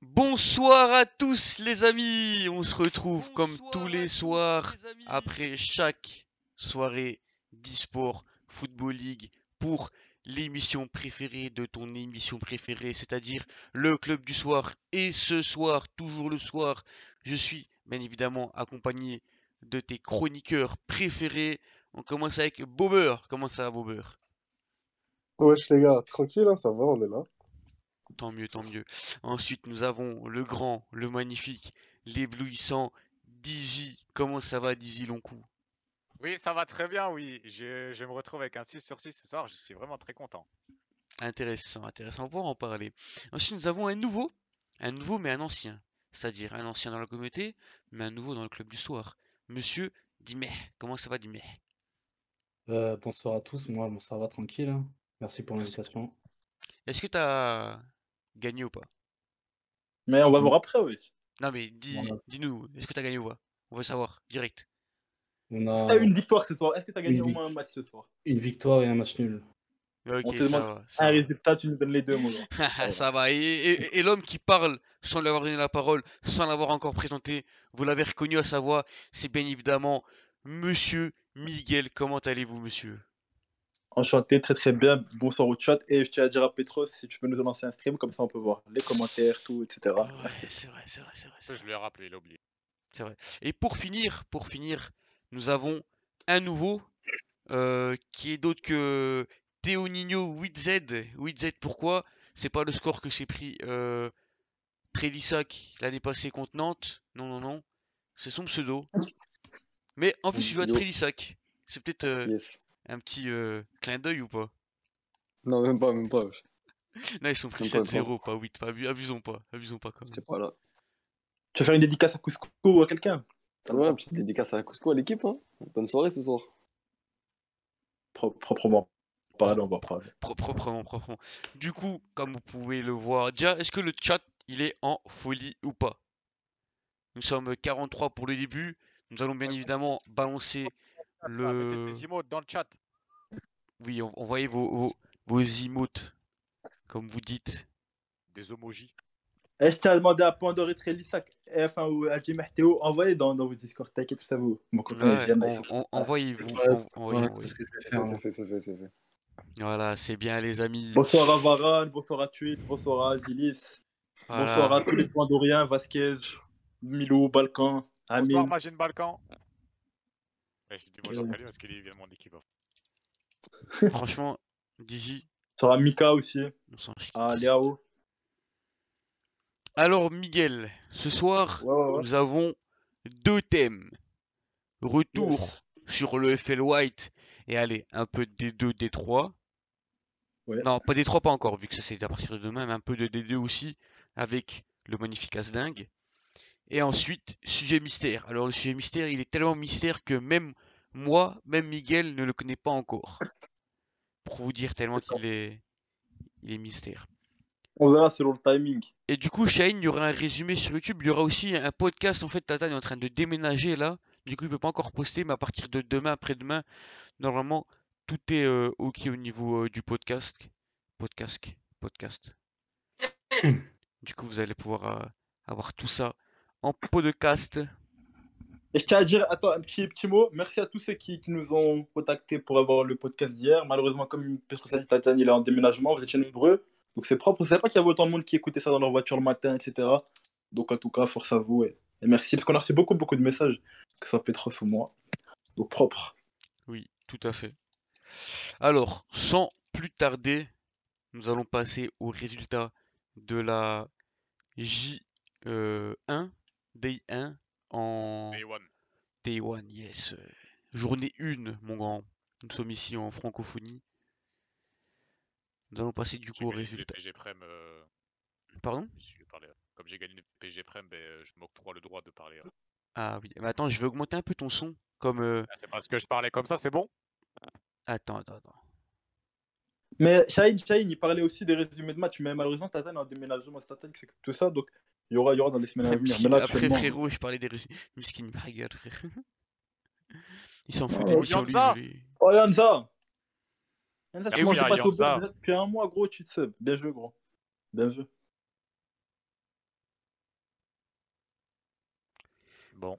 Bonsoir à tous les amis, on se retrouve comme tous les soirs après chaque soirée d'e-sport Football League pour l'émission préférée de ton émission préférée, c'est-à-dire le club du soir. Et ce soir, toujours le soir, je suis bien évidemment accompagné de tes chroniqueurs préférés. On commence avec Bobber. Comment ça va Bobber Wesh les gars, tranquille, hein, ça va, on est là. Tant mieux, tant mieux. Ensuite, nous avons le grand, le magnifique, l'éblouissant Dizzy. Comment ça va, Dizzy Longcou Oui, ça va très bien, oui. Je, je me retrouve avec un 6 sur 6 ce soir. Je suis vraiment très content. Intéressant, intéressant. On pourra en parler. Ensuite, nous avons un nouveau. Un nouveau, mais un ancien. C'est-à-dire un ancien dans la communauté, mais un nouveau dans le club du soir. Monsieur Dimeh. Comment ça va, Dimeh? Euh, bonsoir à tous, moi bon, ça va tranquille. hein. Merci pour l'invitation. Est-ce que t'as gagné ou pas Mais on va voir après, oui. Non, mais dis, dis-nous, est-ce que t'as gagné ou pas? On veut savoir, direct. On a t'as eu une victoire ce soir Est-ce que t'as gagné au moins un match ce soir? une victoire et un match nul. Ok, On te ça demande va. ça Un va. résultat, tu nous donnes les deux, mon gars. Ça va. Et, et- et l'homme qui parle sans lui avoir donné la parole, sans l'avoir encore présenté, vous l'avez reconnu à sa voix, c'est bien évidemment Monsieur Miguel. Comment allez-vous, monsieur? Enchanté, très très bien. Bonsoir au chat. Et je tiens à dire à Petros, si tu peux nous lancer un stream, comme ça on peut voir les commentaires, tout, etc. Ouais, c'est vrai, c'est vrai, c'est vrai. Ça, je lui ai rappelé, il a oublié. c'est vrai. Et pour finir, pour finir, nous avons un nouveau euh, qui est d'autre que Théo Nino 8Z. 8Z, pourquoi? C'est pas le score que s'est pris euh, Trélissac l'année passée contre Nantes. Non, non, non. C'est son pseudo. Mais en plus, il joue à. Trélissac. C'est peut-être euh, Yes. Un petit euh, clin d'œil ou pas? Non, même pas, même pas. Non, ils sont pris Même pas, même 7-0, pas 8. Pas, abu- abusons pas. Abusons pas quand même. C'est pas là. Tu veux faire une dédicace à Cusco ou à quelqu'un? Ouais, petite dédicace à Cusco à l'équipe. Hein. Bonne soirée ce soir. Pro- Proprement parlant, on va. Pro- proprement, proprement. Du coup, comme vous pouvez le voir, déjà, est-ce que le chat, il est en folie ou pas? Nous sommes 43 pour le début. Nous allons bien évidemment balancer Ah, mettez le... des emotes dans le chat. Oui, on- envoyez vos, vos, vos emotes, comme vous dites. Des emojis. Et je tiens à demander à Pandore et Trélissac, et enfin, ou à Jim Théo, envoyez dans, dans vos Discord, t'inquiète, tout ça, vous. Mon copain, envoyez-vous. Voilà, envoyez. c'est fait, fait, fait. Voilà, bien les amis. Bonsoir à Varane, bonsoir à Tweet, bonsoir à Voilà. bonsoir à tous les Pandoriens, Vasquez, Milo, Balkan, Bonsoir, Amine. Magine Balkan. Ouais, je dis bonjour Ouais. à lui parce qu'il vient de mon équipe. Franchement, Dizzy, Mika aussi, à Léao. Alors, Miguel, ce soir, Ouais, ouais, ouais. nous avons deux thèmes. Retour Yes. sur le FL White et allez, un peu de D2, D3. Ouais. Non, pas D3 pas encore, vu que ça c'est à partir de demain, mais un peu de D2 aussi, avec le magnifique Asdingue. Et ensuite, sujet mystère. Alors le sujet mystère, il est tellement mystère que même moi, même Miguel ne le connaît pas encore. Pour vous dire tellement qu'il est... Il est mystère. On verra selon le timing. Et du coup, Shane, il y aura un résumé sur YouTube. Il y aura aussi un podcast. En fait, Tata est en train de déménager là. Du coup, il peut pas encore poster, mais à partir de demain, après-demain, normalement, tout est euh, ok au niveau euh, du podcast. Podcast. Podcast. Du coup, vous allez pouvoir euh, avoir tout ça en podcast. Et je tiens à dire, attends, un petit, petit mot. Merci à tous ceux qui, qui nous ont contactés pour avoir le podcast d'hier. Malheureusement, comme Petro Tatan, il est en déménagement, vous étiez nombreux. Donc c'est propre. Je savais pas qu'il y avait autant de monde qui écoutait ça dans leur voiture le matin, etc. Donc en tout cas, force à vous. Et, et merci, parce qu'on a reçu beaucoup, beaucoup de messages, que ce soit Petros ou moi. Donc propre. Oui, tout à fait. Alors, sans plus tarder, nous allons passer aux résultats de la J1, Day 1 en Day one. Day 1, yes. Journée 1, mon grand. Nous sommes ici en francophonie. Nous allons passer du coup. PG Prem. euh, Pardon? je suis parlé. Comme j'ai gagné les PG Prem, ben, euh, je m'octroie le droit de parler. hein. Ah oui, mais attends, je vais augmenter un peu ton son. Comme. euh, Ah, C'est parce que je parlais comme ça, c'est bon? Attends, attends, attends. Mais Shahid, Shahid, il parlait aussi des résumés de match, mais malheureusement, Tatan est en déménagement, c'est Tatan de tout ça, donc il y aura, il y aura dans les semaines à venir. Mais là, Après, frérot, je parlais des résumés. Miskin, regarde, frère. Il s'en fout Oh, de l'émission, lui. Yanza. lui. Oh, Yanza Yanza, tu manges pas ton depuis un mois, gros, tu te sais. Bien joué, gros. Bien joué. Bon.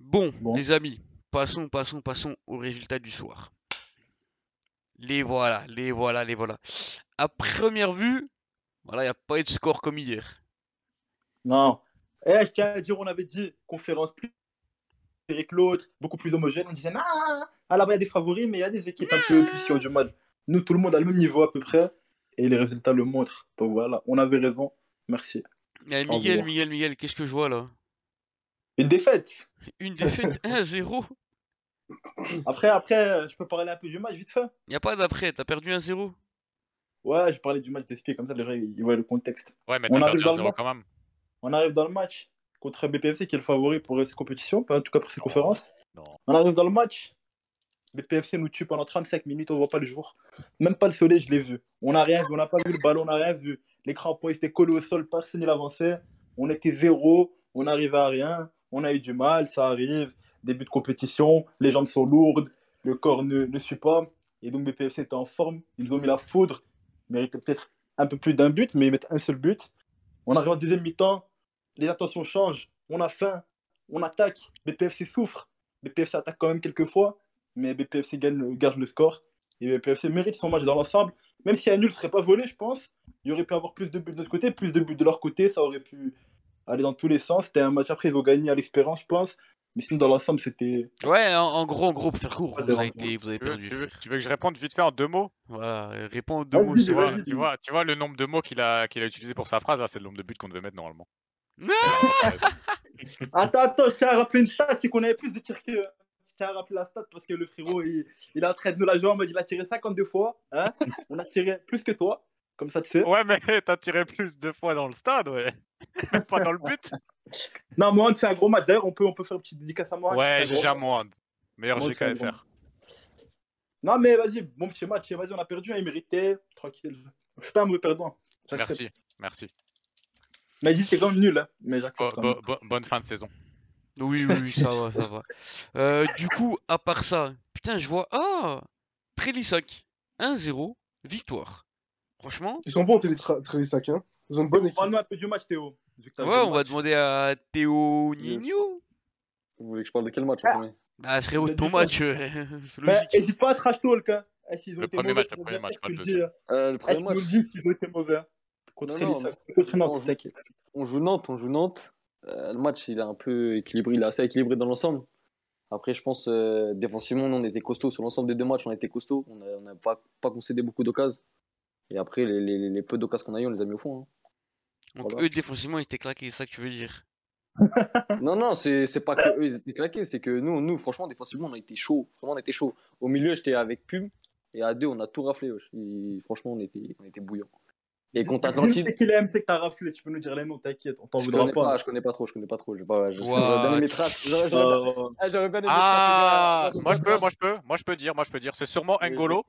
Bon, Bon. les amis, passons, passons, passons aux résultats du soir. Les voilà, les voilà, les voilà. À première vue, voilà, il n'y a pas eu de score comme hier. Non. Eh, je tiens à dire, on avait dit conférence plus que l'autre, beaucoup plus homogène. On disait, non, à la base, il y a des favoris, mais il y a des équipes un peu plus qui ont du mal. Nous, tout le monde a le même niveau à peu près, et les résultats le montrent. Donc voilà, on avait raison. Merci. Eh, Miguel. Miguel, Miguel, qu'est-ce que je vois là? Une défaite. Une défaite 1-0. Après, après, je peux parler un peu du match vite fait. Il n'y a pas d'après, t'as perdu 1-0. Ouais, je parlais du match d'Espier, comme ça les gens ils voient le contexte. Ouais, mais On t'as perdu dans un le 0 match. quand même. On arrive dans le match contre BPFC qui est le favori pour cette compétition, en tout cas pour cette conférence. Non. On arrive dans le match. BPFC nous tue pendant 35 minutes, on voit pas le jour. Même pas le soleil, je l'ai vu. On n'a rien vu, on n'a pas vu le ballon, on n'a rien vu. Les crampons étaient collés au sol, personne n'avançait. On était zéro, on n'arrivait à rien. On a eu du mal, ça arrive. Début de compétition, les jambes sont lourdes, le corps ne, ne suit pas. Et donc BPFC était en forme, ils nous ont mis la foudre. Ils méritaient peut-être un peu plus d'un but, mais ils mettent un seul but. On arrive en deuxième mi-temps, les intentions changent, on a faim, on attaque, BPFC souffre. BPFC attaque quand même quelques fois, mais BPFC gagne, garde le score. Et BPFC mérite son match dans l'ensemble. Même si un nul ne serait pas volé, je pense, il y aurait pu avoir plus de buts de notre côté, plus de buts de leur côté, ça aurait pu aller dans tous les sens. C'était un match après, ils ont gagné à l'expérience, je pense. Mais sinon, dans l'ensemble, c'était. Ouais, en, en gros, en gros, pour faire court, vous avez, été, vous perdu. tu veux- frère. tu veux que je réponde vite fait en deux mots? Voilà, réponds aux deux mots. tu vois, tu, vois, tu vois le nombre de mots qu'il a, qu'il a utilisé pour sa phrase, là, c'est le nombre de buts qu'on devait mettre normalement. Attends, attends, je tiens à rappeler une stat, c'est qu'on avait plus de tirs que. Je tiens à rappeler la stat parce que le frérot, il, il est en train de nous la jouer en mode il a tiré 52 fois. Hein On a tiré plus que toi, comme ça tu sais. Ouais, mais t'as tiré plus de fois dans le stade, ouais. Pas dans le but. Non, Mohand, c'est un gros match. D'ailleurs, on peut, on peut faire une petite dédicace à Mohand. Ouais, c'est un GG gros à Mohand. Meilleur GKFR. Non, mais vas-y, bon petit match. Vas-y, on a perdu, hein, il méritait. Tranquille. Je suis pas un mauvais perdant. Merci, merci. Mais dis, c'était quand même nul, hein. mais j'accepte. bo- bo- bonne fin de saison. Oui, oui, oui, ça va, ça va. Euh, du coup, à part ça, putain, je vois. Ah Trélissac, 1-0, victoire. Franchement, Ils sont bons, Trélissac. Hein Ils ont une bonne équipe. Parle-nous un peu du match, Théo. ouais, on va demander à Théo. Nino. Vous voulez que je parle de quel match en Ah. premier Ah, frérot, ton match, euh, logique. n'hésite pas à trash talk. Hein. Eh, Le premier match, le premier match, pas le dis, hein. Euh, Le Eh, premier match, nous le dis s'ils ont été mauvais. Contre Non, Trélissac. non, Contre Nantes, on joue- t'inquiète. on joue Nantes, on joue Nantes. Euh, le match, il est un peu équilibré, il est assez équilibré dans l'ensemble. Après, je pense, euh, défensivement, nous, on était costaud. Sur l'ensemble des deux matchs, on a été costaud. On n'a on a pas, pas concédé beaucoup d'occasions. Et après, les, les, les peu d'occasions qu'on a eu, on les a mis au fond. hein. Donc, voilà. eux, défensivement, ils étaient claqués, c'est ça que tu veux dire? Non, non, c'est c'est pas que eux, ils étaient claqués. C'est que nous, nous, franchement, défensivement, on a été chaud. Vraiment, on était chaud. Au milieu, j'étais avec Pum. Et à deux, on a tout raflé. franchement, on était, on était bouillant. Et contre Atlantide, c'est qui les MC que t'as raflé, tu peux nous dire les noms, t'inquiète, on t'en voudra pas. pas, je connais pas trop, je connais pas trop. J'aurais bien aimé. J'aurais bien, ah, bien aimé Ah, moi je peux, moi je peux, moi je peux dire, moi je peux dire. C'est sûrement N'Golo.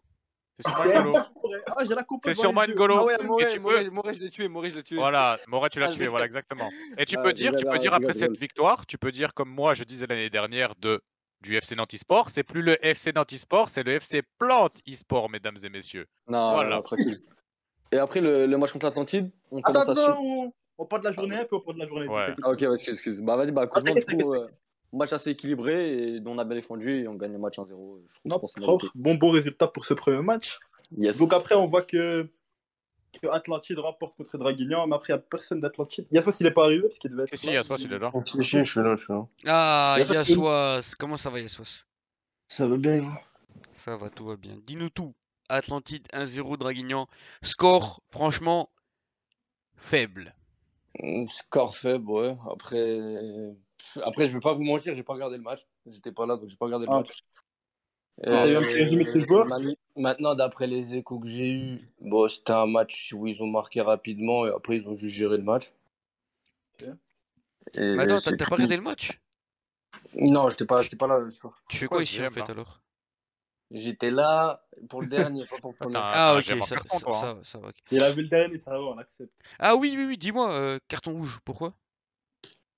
C'est sûrement Ah, N'Golo. Ah, j'ai la coupe C'est sûrement. N'Golo. Ah ouais, Et Moré, tu Moré, peux- Moré, je l'ai tué, Moré, je l'ai tué. Voilà, Moret, tu l'as Ah, tué, voilà, exactement. Et tu Ah, peux dire, tu peux dire après cette victoire, tu peux dire comme moi je disais l'année dernière de du FC Nantes Sport, c'est plus le FC Nantes Sport, c'est le FC Plante e-sport, mesdames et messieurs. Non, Voilà. non, tranquille. Et après le, le match contre l'Atlantide, on Attends, commence à attends, sur... on, on parle de la journée 1 puis on parle de la journée 2. Ouais. Ah, ok, ouais, excuse, excuse. Bah vas-y, bah Ah, Nantes, du coup, euh, match assez équilibré et on a bien défendu et on gagne le match 1-0. Je, trouve- je Non, pense que c'est propre, bon, bon résultat pour ce premier match. Yes. Donc après, on voit que, que Atlantide remporte contre Draguignan, mais après, il n'y a personne d'Atlantide. Yassouas, il n'est pas arrivé parce qu'il devait être. Si, si, là. Il est là. Si, si, je suis là, je suis là. Ah, Yassouas, comment ça va, Yassouas Ça va bien, vous Ça va, tout va bien. Dis-nous tout. Atlantide 1-0 Draguignan. Score, franchement, faible. Mm, Score faible, ouais. Après, après, je vais pas vous mentir, j'ai pas regardé le match. J'étais pas là, donc j'ai pas regardé le Ah. match. T'as eu un petit résumé de tes joueurs man- Maintenant, d'après les échos que j'ai eus, bon, c'était un match où ils ont marqué rapidement et après ils ont juste géré le match. Ok. Et Mais attends, t'as pas regardé le match? Non, j'étais pas, j'étais pas là le soir. Tu fais quoi ici en fait là alors? J'étais là pour le dernier, pas pour le premier. Ah attends, ok, ça, carton, ça, toi, hein. ça va, ça va. ok. Il a vu le dernier, ça va, on accepte. Ah oui, oui, oui, dis-moi, euh, carton rouge, pourquoi?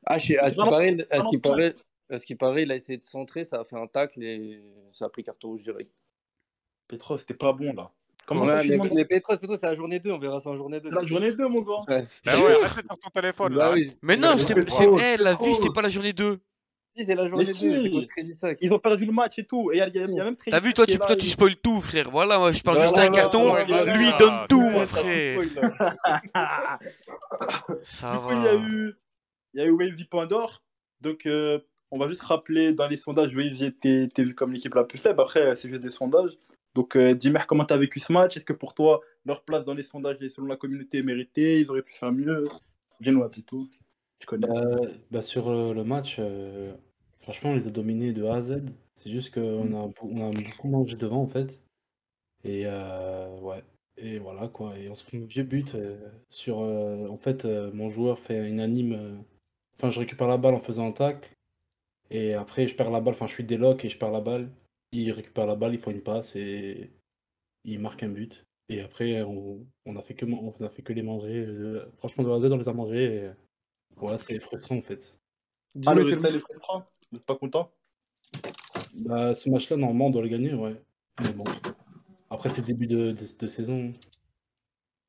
Ah, je sais- à ce Vraiment- paraît, à ce qui paraît, à ce qui paraît, il a essayé de centrer, ça a fait un tacle et ça a pris carton rouge direct. Petro, c'était pas bon là. Comment Ouais, ça, demandes mais Petros, Petros, c'est la journée 2, on verra ça en journée 2. La journée 2, mon gars. Ouais. Bah ouais, arrête sur ton téléphone Bah là. oui. Mais non, c'est, eh, la vie, c'était pas la journée 2. Si, c'est la journée Mais 2, c'est si. Ils ont perdu le match et tout. Et il y, a- il y a- il y a même T'as vu, toi, tu, toi, il- tu spoil tout, frère. Voilà, moi, je parle juste d'un carton. Lui, il donne tout, mon frère. Ça Du coup, il y a va. eu, il y a eu Wavy Point d'Or. Donc, euh, on va juste rappeler dans les sondages, Wavy était, était vu comme l'équipe la plus faible. Après, c'est juste des sondages. Donc, euh, Dimer, comment t'as vécu ce match? Est-ce que pour toi, leur place dans les sondages et selon la communauté est méritée? Ils auraient pu faire mieux? Dis-nous c'est tout. Tu connais. Euh, bah, sur euh, le match, euh, franchement, on les a dominés de A à Z. C'est juste qu'on a, beau- on a beaucoup mangé devant, en fait. Et euh, ouais. Et voilà, quoi. Et on se prend un vieux but euh, sur. euh, en fait, euh, mon joueur fait une anime. euh, Enfin, je récupère la balle en faisant un tacle. Et après, je perds la balle. Enfin, je suis déloc et je perds la balle. Il récupère la balle, il faut une passe et il marque un but. Et après, on, on a fait que, on a fait que les manger. euh, franchement, de A à Z, on les a mangés. et- Ouais, c'est frustrant en fait. Ah, le il est frustrant. Vous pas content? Bah, ce match-là, normalement, on doit le gagner, ouais. Mais bon. Après, c'est le début de, de, de saison.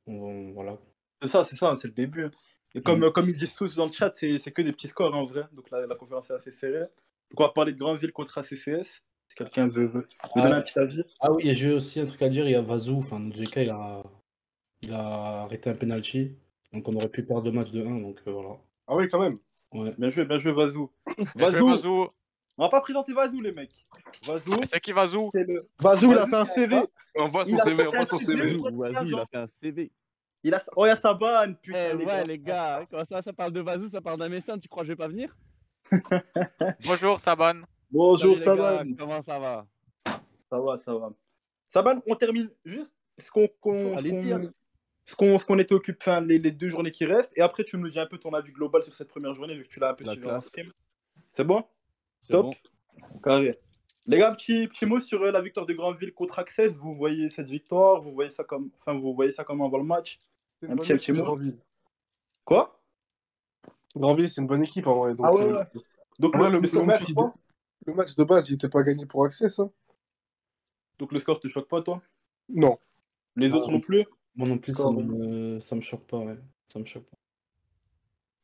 On- on- voilà. C'est ça, c'est ça, c'est le début. Et comme, euh, comme ils disent tous dans le chat, c'est c'est que des petits scores en vrai. Donc la, la conférence est assez serrée. Donc on va parler de Grandville contre ACCS. Si quelqu'un veut, veut, veut Ah. donner un petit avis. Ah oui, et j'ai aussi un truc à dire. Il y a Vazou, enfin, notre GK, il a, il a arrêté un penalty. Donc, on aurait pu perdre le match de 1. Donc, euh, voilà. Ah oui, quand même. Ouais. Bien joué, bien joué, Vazou. Bien joué, Vazou, Vazou. on va pas présenter Vazou, les mecs. Vazou, C'est qui Vazou c'est le. Vazou, il a fait un CV. Envoie son Il a CV, envoie un son CV. Vazou, il a fait un CV. Il a... Oh, il y a Saban, putain. Eh les ouais, gars. les gars, comment ça, ça parle de Vazou, ça parle d'un médecin, tu crois que je vais pas venir? Bonjour, Saban. Bonjour, Saban. Comment ça va? Ça va, ça va. Saban, on termine juste ce qu'on qu'on- ce qu'on- ce qu'on ce qu'on était occupé, enfin, les, les deux journées qui restent. Et après, tu nous dis un peu ton avis global sur cette première journée, vu que tu l'as un peu La suivi en stream. C'est bon? Top. bon. Carré. Les gars, petit, petit mot sur euh, la victoire de Grandville contre Access. Vous voyez cette victoire Vous voyez ça comme, enfin, vous voyez ça comment avant le match Un petit- petit mot. Grandville. Quoi? Grandville, c'est une bonne équipe en vrai. Donc, Ah ouais, euh, ouais. Donc vrai, le, le, match, il- le match de base, il était pas gagné pour Access. Hein. Donc le score te choque pas, toi? Non. Les Ah, autres non plus? Moi non plus, ça Score, me, ça me choque pas, ouais. Ça me choque pas.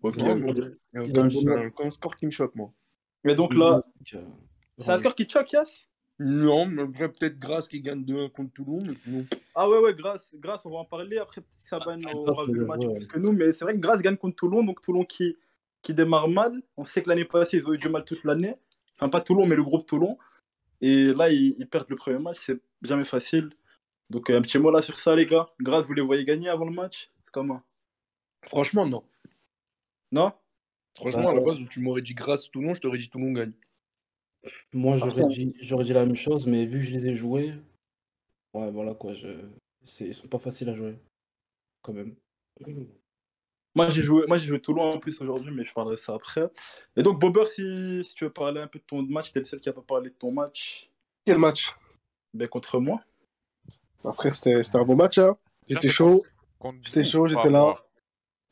Ok. Non, ok. mais- Il y a Il a aucun, un il y bon- a aucun score qui me choque, moi. Et donc là, euh, c'est un score qui te choque, Yass Non, mais après, peut-être Grasse qui gagne 2-1 contre Toulon, mais sinon. Ah ouais, ouais, grâce, grâce, on va en parler. Après, Saban Ah, aura vu le match ouais. plus que nous, mais c'est vrai que grâce gagne contre Toulon, donc Toulon qui, qui démarre mal. On sait que l'année passée, ils ont eu du mal toute l'année. Enfin, pas Toulon, mais le groupe Toulon. Et là, ils, ils perdent le premier match, c'est jamais facile. Donc, euh, un petit mot là sur ça, les gars. Grâce, vous les voyez gagner avant le match? C'est comment Franchement, non. Non? Franchement, Bah, à la base, tu m'aurais dit Grasse Toulon, je t'aurais dit Toulon gagne. Moi, j'aurais dit, j'aurais dit la même chose, mais vu que je les ai joués, ouais, voilà quoi, je... c'est- ils sont pas faciles à jouer, quand même. Moi, j'ai joué, moi, j'ai joué Toulon en plus aujourd'hui, mais je parlerai ça après. Et donc, Bobber, si, si tu veux parler un peu de ton match, t'es le seul qui a pas parlé de ton match? Quel match? Ben, contre moi. Bah, Frère, c'était c'était un bon match. Hein. J'étais chaud. J'étais chaud, pas j'étais là.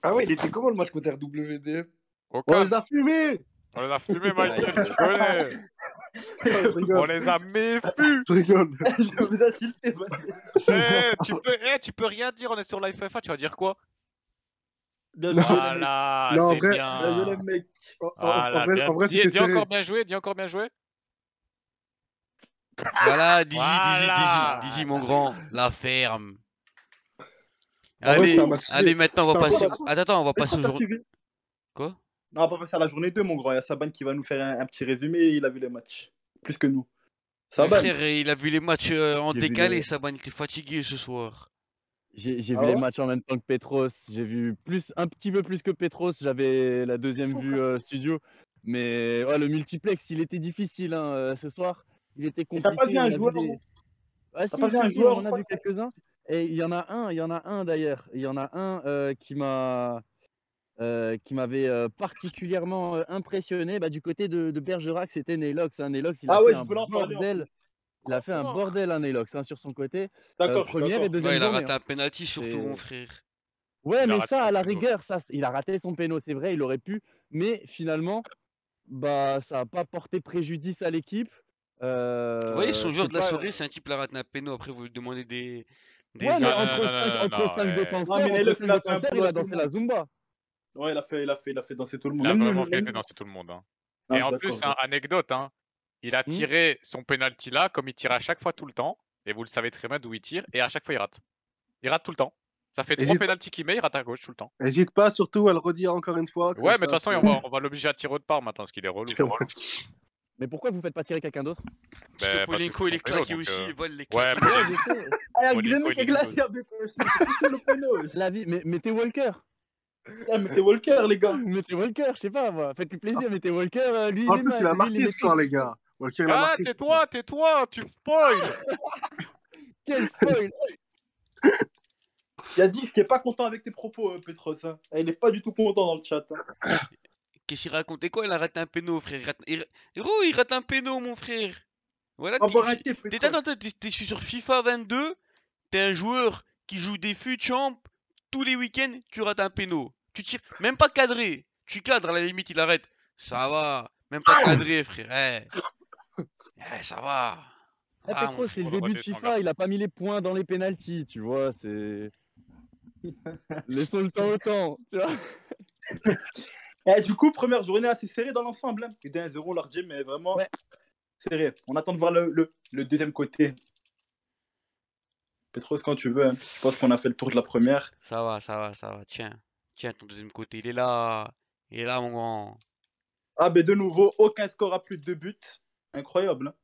Ah ouais, il était comment le match contre RWDF On les a fumés On les a fumés, Michael, tu connais. On les a méfus. Je rigole. je vous insulter, Eh, tu, peux, eh, tu peux rien dire, on est sur l'IFFA, tu vas dire quoi? Bien joué, Voilà, Non, en c'est bien. En, en vrai, bien. en vrai, dis, c'était dis serré. encore bien joué, dis encore bien joué. Voilà, Digi, Voilà. Digi, Digi, Digi, mon grand, la ferme. En vrai, Allez, allez, maintenant on va passer. Attends, attends, on va passer journées. suivi Quoi? Non, on va pas passer à la journée 2, mon grand. Il y a Saban qui va nous faire un, un petit résumé. Il a vu les matchs. Plus que nous. Saban frère, il a vu les matchs euh, en décalé, les- Saban, il était fatigué ce soir. J'ai Ah vu les matchs en même temps que Petros. J'ai vu plus, un petit peu plus que Petros. J'avais la deuxième vue euh, studio. Mais ouais, le multiplex, il était difficile hein, euh, ce soir. Il était compliqué. t'as pas vu un a joueur des- Ah, si, pas vu si, un si, joueur on en a vu quelques-uns. Et il y en a un, il y en a un d'ailleurs. Il y en a un euh, qui m'a euh, qui m'avait euh, particulièrement euh, impressionné. Bah, du côté de, de Bergerac, c'était Nelox. Hein. Nelox, il a Ah fait ouais, je un bordel. Il a fait un bordel, hein, Nelox, hein, sur son côté. D'accord, Euh, première et deuxième Ouais, il a raté hein. un penalty surtout, mon frère. Ouais, Il mais ça, à la rigueur, ça, il a raté son péno, c'est vrai, il aurait pu. Mais finalement, bah, ça n'a pas porté préjudice à l'équipe. Euh, Vous voyez, son joueur de la pas- soirée, c'est un type qui a raté un péno. Après, vous lui demandez des. des Ouais, mais armes. entre non, non, cinq, non, entre non, cinq ouais. défenseurs, il a dansé la Zumba. Ouais, il a fait, il a fait, il a fait danser tout le monde. Il a vraiment même fait danser tout le monde. hein. Ah, Et en plus, un- anecdote, hein, il a Hmm tiré son penalty là comme il tire à chaque fois tout le temps. Et vous le savez très bien d'où il tire. Et à chaque fois, il rate. Il rate tout le temps. Ça fait trois penalties qu'il met, il rate à gauche tout le temps. N'hésite pas surtout à le redire encore une fois. Ouais, mais de toute façon, c'est- on va, on va l'obliger à tirer autre part maintenant, parce qu'il est relou. Mais pourquoi vous faites pas tirer quelqu'un d'autre? Parce Ben, que parce que Polenko il est claqué aussi, euh, il vole les Ouais, Ah. La vie, mais mettez Walker. Ah, mais c'est Walker, les gars. Mettez Walker, je sais pas moi. Faites-lui plaisir, mettez Walker. euh, Lui, En il est plus, il a marqué ce soir, les gars. Walker, il a Ah, tais-toi, tais-toi, tu me spoil Quel spoil Il y a 10 qui est pas content avec tes propos, euh, Petros. hein. Et Il est pas du tout content dans le chat. Qu'est-ce qu'il racontait? Quoi Il a raté un péno, frère? Il rate- il- Héros, il rate un péno, mon frère. Voilà, va t'es- sur FIFA 22, t'es un joueur qui joue des fut champ, tous les week-ends, tu rates un péno. Tu tires, même pas cadré. Tu cadres, à la limite, il arrête. Ça va, même pas cadré, frère. Eh. Eh, ça va. Ah, Ah, c'est le début de FIFA, il a pas mis les points dans les pénalties, tu vois, c'est. Laissons le temps au temps, tu vois. Eh, du coup, première journée assez serrée dans l'ensemble. Hein. C'était 1-0 leur gym, mais vraiment Ouais. serré. On attend de voir le, le, le deuxième côté. Petros, quand tu veux. hein. Je pense qu'on a fait le tour de la première. Ça va, ça va, ça va. Tiens, tiens, ton deuxième côté, il est là. Il est là, mon grand. Ah, ben de nouveau, aucun score à plus de deux buts. Incroyable. hein.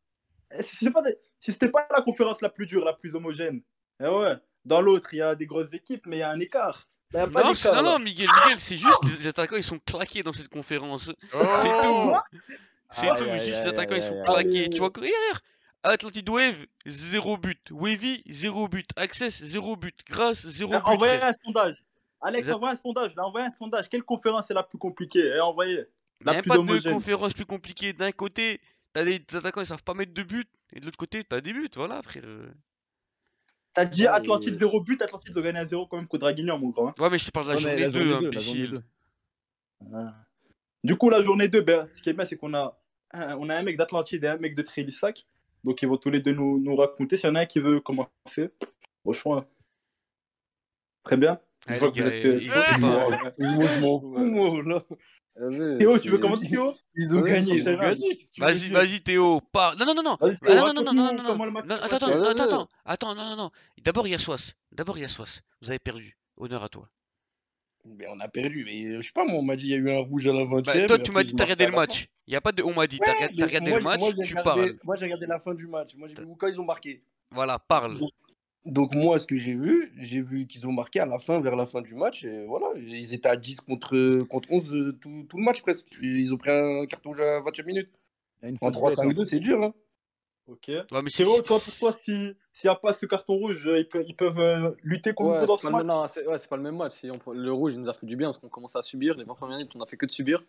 Eh, Si c'est pas des- si c'était pas la conférence la plus dure, la plus homogène. Eh ouais. Dans l'autre, il y a des grosses équipes, mais il y a un écart. Il pas Non, c'est- non, non, Miguel, Miguel, c'est juste les attaquants, ils sont claqués dans cette conférence. C'est Oh tout. C'est tout, juste les attaquants, ils sont claqués. Tu vois, hier, Atlantide Wave, 0 but. Wavy, 0 but. Access, 0 but. Grâce, 0 Eh, but. Envoyez un sondage. Alex, envoie un sondage. Là, envoie un sondage. Quelle conférence est la plus compliquée? Eh, Envoyez. Il La n'y a pas de conférence plus compliquée. D'un côté, t'as des attaquants, ils savent pas mettre de but. Et de l'autre côté, t'as des buts. Voilà, frère. T'as dit Atlantide et- 0 but, Atlantide doit gagner un 0 quand même contre Draguignan, mon grand. hein. Ouais, mais je te parle de la journée la 2, journée deux, la journée imbécile. Du coup, la journée 2, ben, ce qui est bien, c'est qu'on a, un- on a un mec d'Atlantide et un mec de Trélissac. Donc, ils vont tous les deux nous, nous raconter. S'il y en a un qui veut commencer, au choix. Très bien. Je Allez, vois que les vous êtes. Vas-y, Théo, tu veux commencer, Théo? Ils ont gagné, ils ont gagné. Vas-y, vas-y, Théo, parle. Non, non, non, non. Ah, non, non, non, non, attends, attends, attends, non, non, non. D'abord, il y a Soas. D'abord, il y a Soas. Vous avez perdu. Honneur à toi. Mais on a perdu. Mais euh, je sais pas, moi, on m'a dit il y a eu un rouge à la 20 Bah, toi, tu m'as dit que t'as regardé le match. Il n'y a pas de on m'a dit. T'as Ouais, regardé- moi, le match, moi, tu regardé- parles. Moi, j'ai regardé la fin du match. Moi, j'ai vu quand ils ont marqué. Voilà, parle. Donc, moi, ce que j'ai vu, j'ai vu qu'ils ont marqué à la fin, vers la fin du match. Et voilà, ils étaient à 10 contre, contre 11 euh, tout, tout le match presque. Ils ont pris un carton rouge à 28 minutes. Il En faute bête, hein. 3-5-2, c'est dur. Hein. Ok. Ouais, mais si- Théo, si- toi, pour toi, si- s'il n'y a pas ce carton rouge, euh, ils peuvent, ils peuvent euh, lutter contre Ouais, nous dans c'est ce pas, match non, c'est ouais, c'est pas le même match. Si on- Le rouge, il nous a fait du bien parce qu'on commençait à subir. Les 20 premières minutes, on a fait que de subir.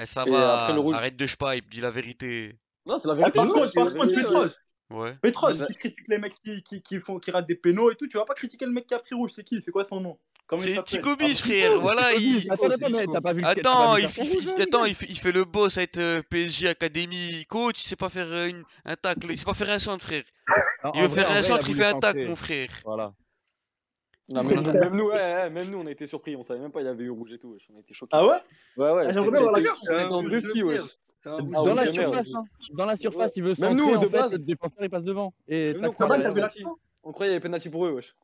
Eh, ça Et va. après, le rouge. Arrête de schpipe, dis la vérité. Non, c'est la Ah, vérité. par contre, c'est par contre, Petros, ouais. Petros, Ouais. tu critiques les mecs qui, qui, qui, font, qui ratent des pénaux et tout, tu vas pas critiquer le mec qui a pris rouge, c'est qui? C'est quoi son nom? Il C'est s'appelle? Tico Bis, Ah, frère. Voilà, il. Attends, attends, il, il- il- il fait, il fait le boss à être euh, PSG Academy coach, il sait pas faire euh, une- un tacle, il sait pas faire un centre, frère. Il veut vrai, faire un vrai, centre, il fait un tacle, mon frère. Voilà. Non, mais même, même nous, ouais, ouais, même nous, on a été surpris. On savait même pas qu'il y avait eu rouge et tout. On a été choqués. Ah ouais? Ouais, ouais. Ah, j'aimerais bien voir la carte. C'était en deux skis, wesh. C'est un rouge Ah, Dans la surface, hein. Dans la surface, il veut Même centrer, nous, en de fait, base. le défenseur, il passe devant. Et Même nous, on croyait qu'il y t'as avait vu penalty. l'action? On croyait qu'il y avait penalty pour eux, wesh.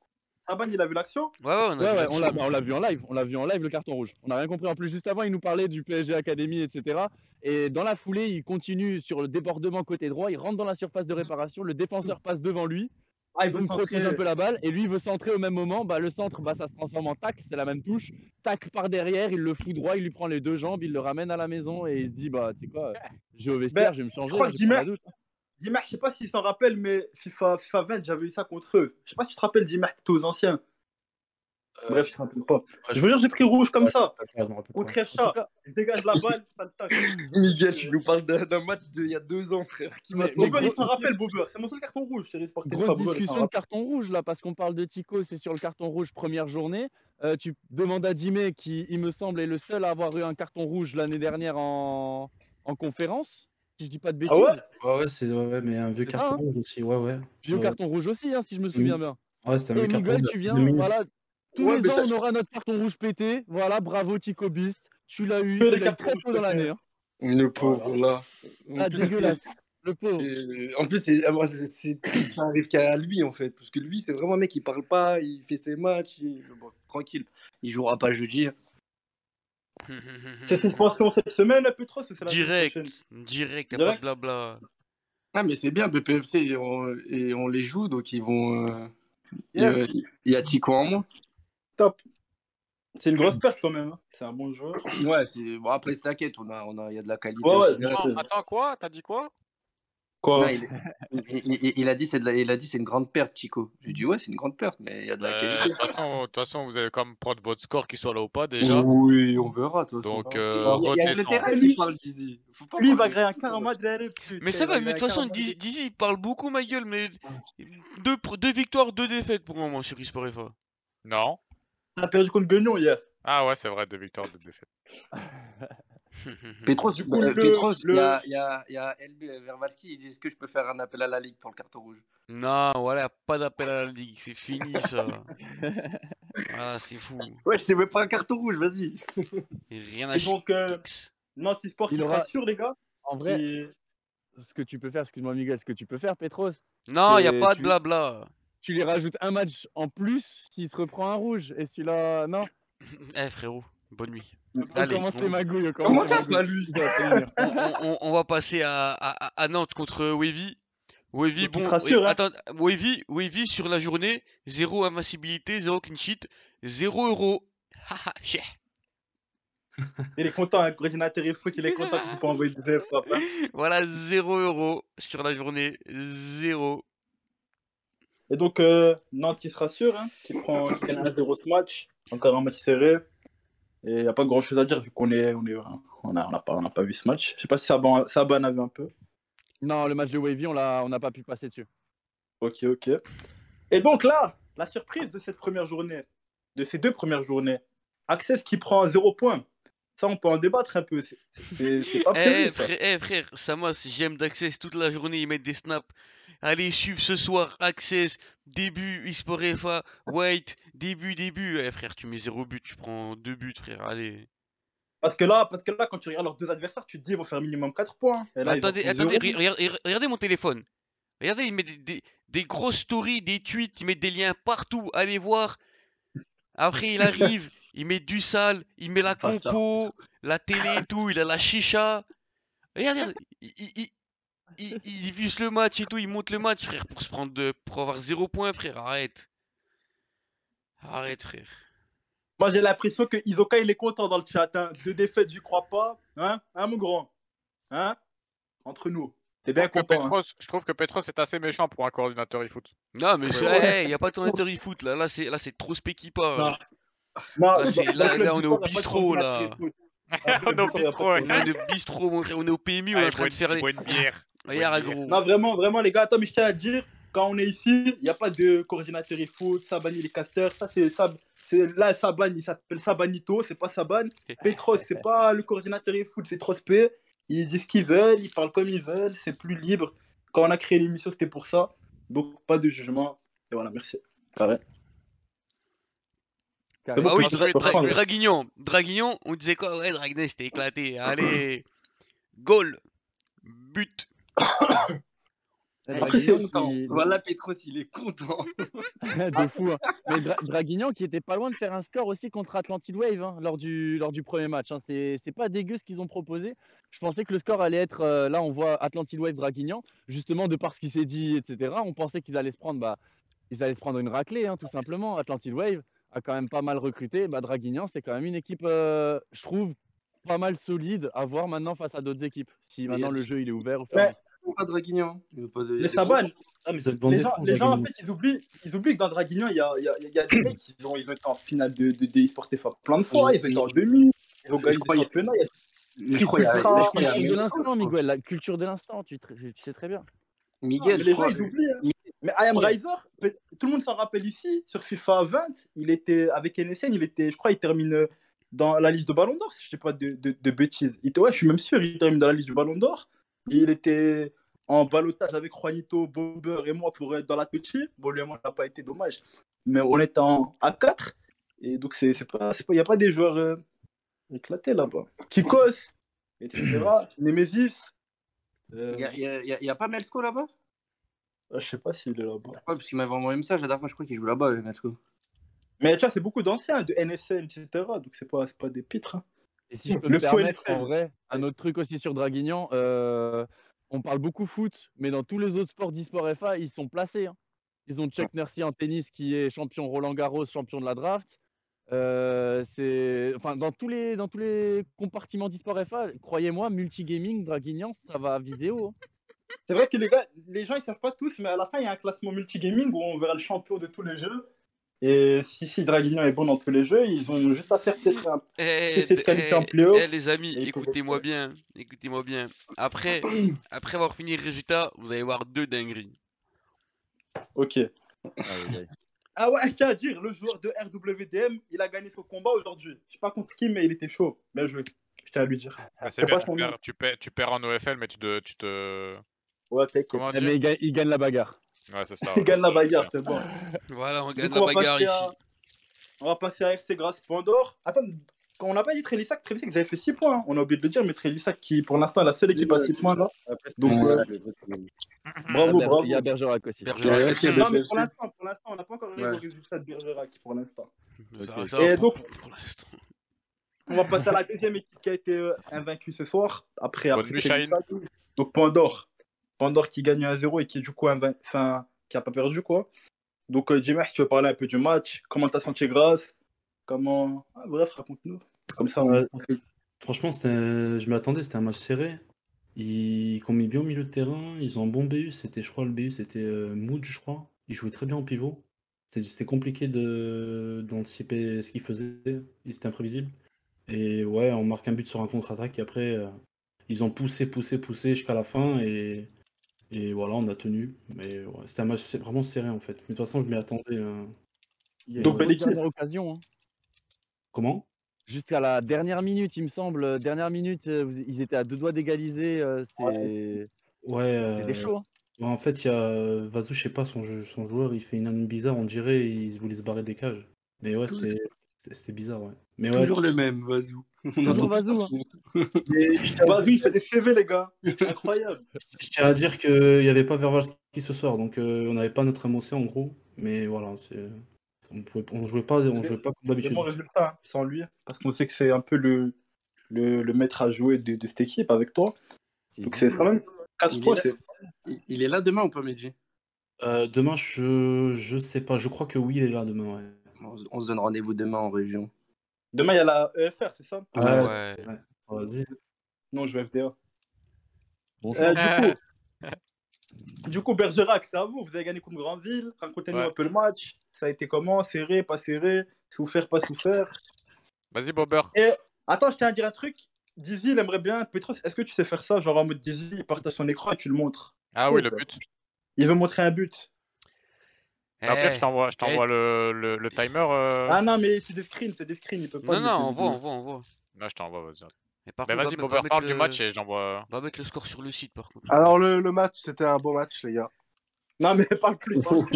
Taban, il a vu l'action? Ouais, ouais, on a Ouais, vu ouais, on l'a bah, on l'a vu en live. On l'a vu en live, le carton rouge. On n'a rien compris. En plus, juste avant, il nous parlait du PSG Academy, etc. Et dans la foulée, il continue sur le débordement côté droit. Il rentre dans la surface de réparation. Le défenseur passe devant lui. Ah, il veut protège un peu la balle. Et lui, il veut centrer au même moment. Bah, le centre, bah, ça se transforme en tac. C'est la même touche. Tac par derrière. Il le fout droit. Il lui prend les deux jambes. Il le ramène à la maison. Et il se dit, bah, tu sais quoi, je vais au vestiaire, Ben, je vais me changer. je crois que. Dimer, je sais pas s'il s'en rappelle, mais FIFA, FIFA 20, j'avais eu ça contre eux. Je sais pas si tu te rappelles, Dimer, t'étais aux anciens. Bref, je te rappelle pas. Je veux dire, j'ai pris rouge comme ça. FCA. cas, Je dégage la balle, ça le. Miguel, tu nous parles d'un match d'il y a deux ans, frère. Qui m'a Mais- Bobber, il s'en rappelle, Bobber. C'est mon seul carton rouge. Grosse discussion de carton rouge là, parce qu'on parle de Tico, c'est sur le carton rouge première journée. Euh, tu demandes à Dimé, qui il me semble est le seul à avoir eu un carton rouge l'année dernière en... en conférence, si je dis pas de bêtises. Ah ouais? Ouais, ouais, c'est ouais, mais un vieux C'est ça, carton hein rouge aussi, ouais, ouais. Vieux Ouais, carton rouge aussi, hein, si je me souviens bien. Ouais, c'était un vieux carton Miguel, tu viens, voilà, tous Ouais, les ans ça- on aura notre carton rouge pété. Voilà, bravo Tico Beast, tu l'as eu, tu des l'as très tôt dans l'année. hein. Le pauvre, là. Ah, plus, dégueulasse. Le pauvre. En plus, c'est ah, ça arrive qu'à lui, en fait. Parce que lui, c'est vraiment un mec qui parle pas, il fait ses matchs. il- Bon, tranquille. Il jouera pas jeudi. hein. C'est suspension cette semaine, Petros, ou c'est la Direct, prochaine? Direct, y'a Direct pas de blabla. Ah, mais c'est bien, BPFC, et on, et on les joue, donc ils vont. euh, Yes. Il y a- il y a Tico en moins. Top. C'est une grosse perte quand même. hein. C'est un bon joueur. Ouais, c'est... Bon, après, c'est t'inquiète, on a, on a... il y a de la qualité. Ouais, aussi. Attends, quoi? T'as dit quoi? Quoi? Non, il, il- il- il a dit c'est de la- il a dit c'est une grande perte, Chico. J'ai dit ouais, c'est une grande perte, mais il y a de la Euh, qualité. toute façon, de toute façon, vous allez quand même prendre votre score qui soit là ou pas déjà. Oui, on verra. Donc, euh, il y a, il y a retenez le ça. terrain qui parle, Dizzy. Faut pas Lui, il va créer un karma Mais ça va, mais de toute façon, Dizzy, il parle beaucoup ma gueule, mais deux, deux victoires, deux défaites pour le moment sur eSport FA. Non On a perdu contre Guignon hier. Ah ouais, c'est vrai, deux victoires, deux défaites. Petros, Du coup, euh, le- Petros, il le- y a, il y a, il y a LB Vervalski, il dit est-ce que je peux faire un appel à la Ligue pour le carton rouge Non, voilà, pas d'appel à la ligue, c'est fini ça. Ah, c'est fou. Ouais, je sais même pas un carton rouge, vas-y. Rien à Et donc, euh, chier. Nantes Sport Il qui aura- rassure, les gars. En vrai, qui- ce que tu peux faire, excuse-moi Miguel, ce que tu peux faire, Petros, Non, y a c'est- pas de blabla. Tu lui rajoutes un match en plus s'il se reprend un rouge. Et celui-là, non Eh frérot, bonne nuit. On Allez, commence on- les magouilles. on Comment ça, magouilles. Il on, on- on- on va passer à, à- à Nantes contre Wavy. Wavy, il bon, rassure, hein. attends, Wavy, Wavy sur la journée, 0 invincibilité, 0 clean sheet, 0 euro. Haha, cheh. Il est content, un coordinateur il faut qu'il est content qu'il ne pas envoyer des hein. Voilà, 0 euro sur la journée, 0. Et donc, euh, Nantes qui se rassure, hein, qui prend qui gagne 1-0 ce match. Encore un match serré. Et il n'y a pas grand chose à dire vu qu'on est, on est, on a, on a pas, on a pas vu ce match. Je sais pas si Saban, Saban a vu un peu. Non, le match de Wavy, on l'a, on n'a pas pu passer dessus. Ok, ok. Et donc là, la surprise de cette première journée, de ces deux premières journées, Access qui prend 0 points. Ça, on peut en débattre un peu. C'est- pas Eh ça. frère, eh, frère, Samas, j'aime d'Access toute la journée, ils mettent des snaps. Allez, suivre ce soir, Access, début, eSport FA, wait, début, début. Eh frère, tu mets 0 but, tu prends 2 buts, frère, allez. Parce que là, parce que là, quand tu regardes leurs deux adversaires, tu te dis ils vont faire minimum 4 points. Et là, ils en attendez, attendez, zéro. re- regardez, regardez mon téléphone. Regardez, il met des, des, des grosses stories, des tweets, il met des liens partout. Allez voir. Après, il arrive, il met du sale, il met la ça. compo, la télé et tout, il a la chicha. Regardez, regardez, il, il, il, il, il diffuse le match et tout, il monte le match, frère, pour se prendre de, pour avoir zéro point, frère. Arrête. Arrête, frère. Moi, j'ai l'impression que Isoka, il est content dans le chat. Hein. Deux défaites, j'y crois pas. Hein, hein mon grand Hein Entre nous. T'es bien content. hein. Je trouve que Petros est assez méchant pour un coordinateur eFoot. Non, mais Ouais. il n'y a pas de tournateur e-foot là. Là, c'est, là, c'est trop spéki pas. Non. Non, Là, c'est- dans- là- on est au bistrot, là. coordinateur foot. On est au bistrot, ouais. On est au bistrot, mon frère, on est au PMU, on est en train de faire une, les. bois une bière. Regarde, Bonne gros. Non, vraiment, vraiment, les gars, attends, mais je tiens à dire, quand on est ici, il n'y a pas de coordinateur e-foot, Sabani les casters, ça c'est Sab... c'est- là Saban, il s'appelle Sabanito, c'est pas Saban. Petros, c'est pas le coordinateur e-foot, c'est Trospé. Ils disent ce qu'ils veulent, ils parlent comme ils veulent, c'est plus libre. Quand on a créé l'émission, c'était pour ça. Donc pas de jugement. Et voilà, merci. Pareil. C'est bon, Ah oui, je Dra- peux Dra- prendre. Draguignan. Draguignan, on disait quoi? Ouais, Dragnet, c'était éclaté. Allez, goal, but. Après, c'est- qui- Voilà, Petros, il est content. de fou. hein. Mais Dra- Draguignan qui était pas loin de faire un score aussi contre Atlantid Wave hein, lors, du, lors du premier match. hein. C'est pas dégueu ce qu'ils ont proposé. Je pensais que le score allait être. euh, là, on voit Atlantid Wave Draguignan, justement de par ce qui s'est dit, etc. On pensait qu'ils allaient se prendre. Bah, ils allaient se prendre une raclée, hein, tout simplement. Atlantid Wave a quand même pas mal recruté. Bah, Draguignan, c'est quand même une équipe, euh, je trouve, pas mal solide à voir maintenant face à d'autres équipes. Si maintenant le jeu il est ouvert ou fermé. Pas Draguignan? Les Saban, Ah, mais ils ont une bonne les gens, les gens en fait, ils oublient, ils oublient que dans Draguignan, il y a, il y, a, y a des mecs qui ont, ils ont été en finale de, de, de e-sport plein de fois, ils ont été en demi, ils ont gagné des championnats. Je crois La culture de l'instant. Miguel, la culture de l'instant, tu, sais très bien. Miguel, les gens, ils oublient. hein. Mais I Am Ouais. Riser, tout le monde s'en rappelle ici, sur FIFA 20, il était avec NSN, il était, je crois, il termine dans la liste de Ballon d'Or, si je ne dis pas de, de, de bêtises. Il était, ouais, je suis même sûr, il termine dans la liste du Ballon d'Or. Il était en balotage avec Juanito, Bobber et moi pour être dans la Tochi. Bon, lui et moi, ça n'a pas été dommage. Mais on est en A4. Et donc, il n'y a pas des joueurs euh, éclatés là-bas. Kikos, etc. Nemesis. Euh, Il y a, y a- y a- y a pas Melsko là-bas? Je sais pas s'il est là-bas. Ouais, parce qu'il m'avait envoyé un message la dernière fois, je crois qu'il joue là-bas, euh, Melsko. Mais tu vois, c'est beaucoup d'anciens, de NSL, etc. Donc c'est pas, pas des pitres. hein. Et si je peux Le me permettre, en vrai, un autre truc aussi sur Draguignan, euh, on parle beaucoup foot, mais dans tous les autres sports d'e-sport FA, ils sont placés. hein. Ils ont Chuck Nursey en tennis qui est champion Roland Garros, champion de la draft. Euh, c'est, enfin, dans tous les dans tous les compartiments d'e-sport FA, croyez-moi, multigaming, Draguignan, ça va viser haut. hein. C'est vrai que les gars, les gens ils savent pas tous, mais à la fin il y a un classement multigaming où on verra le champion de tous les jeux. Et si, si Draguignan est bon dans tous les jeux, ils ont juste à faire peut-être un Eh, essayer de se qualifier en eh, playoff. eh, les amis, écoutez-moi bien, écoutez-moi bien. Après, après avoir fini le résultat, vous allez voir deux dingueries. Ok. Ah ouais, je tiens à dire, le joueur de RWDM, il a gagné son combat aujourd'hui. Je sais pas contre qui, mais il était chaud. Bien joué. Je tiens à lui dire. Ah, c'est C'est bien, pas tu perds, tu, perds, tu perds en OFL, mais tu te. Tu te... Ouais. Comment Eh, mais il gagne, il gagne la bagarre. Ouais, c'est ça. Il ouais. gagne la bagarre, c'est bon. Voilà, on gagne coup, la on va bagarre passer ici. à- On va passer à FC Grasse Pandore. Attends, on n'a pas dit Trélissac. Trélissac, vous avez fait 6 points. hein. On a oublié de le dire, mais Trélissac, qui pour l'instant est la seule équipe à 6 points là. Donc, Ouais, ouais. ouais. Bravo, il, y a Ber- bravo. il y a Bergerac aussi. Bergerac aussi. Non, mais pour l'instant, pour l'instant, on n'a pas encore arrivé Ouais. au résultat de Bergerac pour l'instant. Et donc- pour- pour l'instant. On va passer à la deuxième équipe qui a été euh, invaincue ce soir. Après, Bonne après nuit, Trélissac. Donc Pandore. Pandore qui gagne 1-0 et qui du coup enfin, qui a pas perdu quoi. Donc euh, tu veux parler un peu du match? Comment t'as senti Grasse Comment Ah, Bref, raconte-nous. Comme ça, on, Franchement, c'était... je m'attendais, c'était un match serré. Ils ont mis bien au milieu de terrain, ils ont un bon BU, c'était, je crois, le BU, c'était euh, Mood, je crois. Ils jouaient très bien en pivot. C'était, c'était compliqué de... d'anticiper ce qu'ils faisaient, c'était imprévisible. Et ouais, on marque un but sur un contre-attaque, et après, euh, ils ont poussé, poussé, poussé jusqu'à la fin, et, et voilà, on a tenu. Mais ouais, c'était un match c'est vraiment serré, en fait. Mais de toute façon, je m'y attendais. euh. Il y a Donc, belle une équipe. dernière occasion. hein. Comment? Jusqu'à la dernière minute, il me semble. Dernière minute, euh, vous- ils étaient à deux doigts d'égaliser. euh, C'est Ouais, c'était euh, chaud. hein. Ouais, en fait, il y a Vazou, je sais pas, son, jeu- son joueur, il fait une anime bizarre, on dirait, il voulait se barrer des cages. Mais ouais, c'était c'était- bizarre, ouais. Mais ouais, Toujours le même, Vazou. Toujours Vazou. hein. Vas-y, il fait des CV, les gars. Incroyable. je tiens à dire qu'il n'y avait pas Vervalski ce soir, donc euh, on n'avait pas notre MOC en gros. Mais voilà, c'est- on pouvait, on jouait pas, on jouait pas comme C'est d'habitude. bon résultat hein, sans lui. Parce qu'on sait que c'est un peu le, le, le maître à jouer de, de cette équipe avec toi. Donc c'est quand même Il est 4-3. là. c'est- Il- Il est là demain ou pas, Medji Euh, demain, je, je sais pas, je crois que oui, il est là demain, ouais. On, se- on se donne rendez-vous demain en région. Demain, il y a la EFR, c'est ça? Ouais. Ouais. Vas-y. Non, je joue FDA. Bonjour. Euh, du coup, du coup, Bergerac, c'est à vous. Vous avez gagné contre Grandville. Racontez-nous Ouais. un peu le match. Ça a été comment? Serré, pas serré? Souffert, pas souffert? Vas-y, Bobber. Attends, je tiens à dire un truc. Dizzy, il aimerait bien. Petros, est-ce que tu sais faire ça? Genre en mode Dizzy, il partage son écran et tu le montres. Ah oui, le but. Il veut montrer un but. Après, Eh, je t'envoie je t'envoie le, le, le timer. euh, Ah non, mais c'est des screens, c'est des screens. Il peut pas. Non, non, on voit, on voit, on voit. Là, je t'envoie, vas-y. Mais par Mais contre, vas-y, va- Bobber, parle du match et j'envoie. Va mettre le score sur le site, par contre. Alors, le, le match, c'était un bon match, les gars. Non, mais parle plus. parle.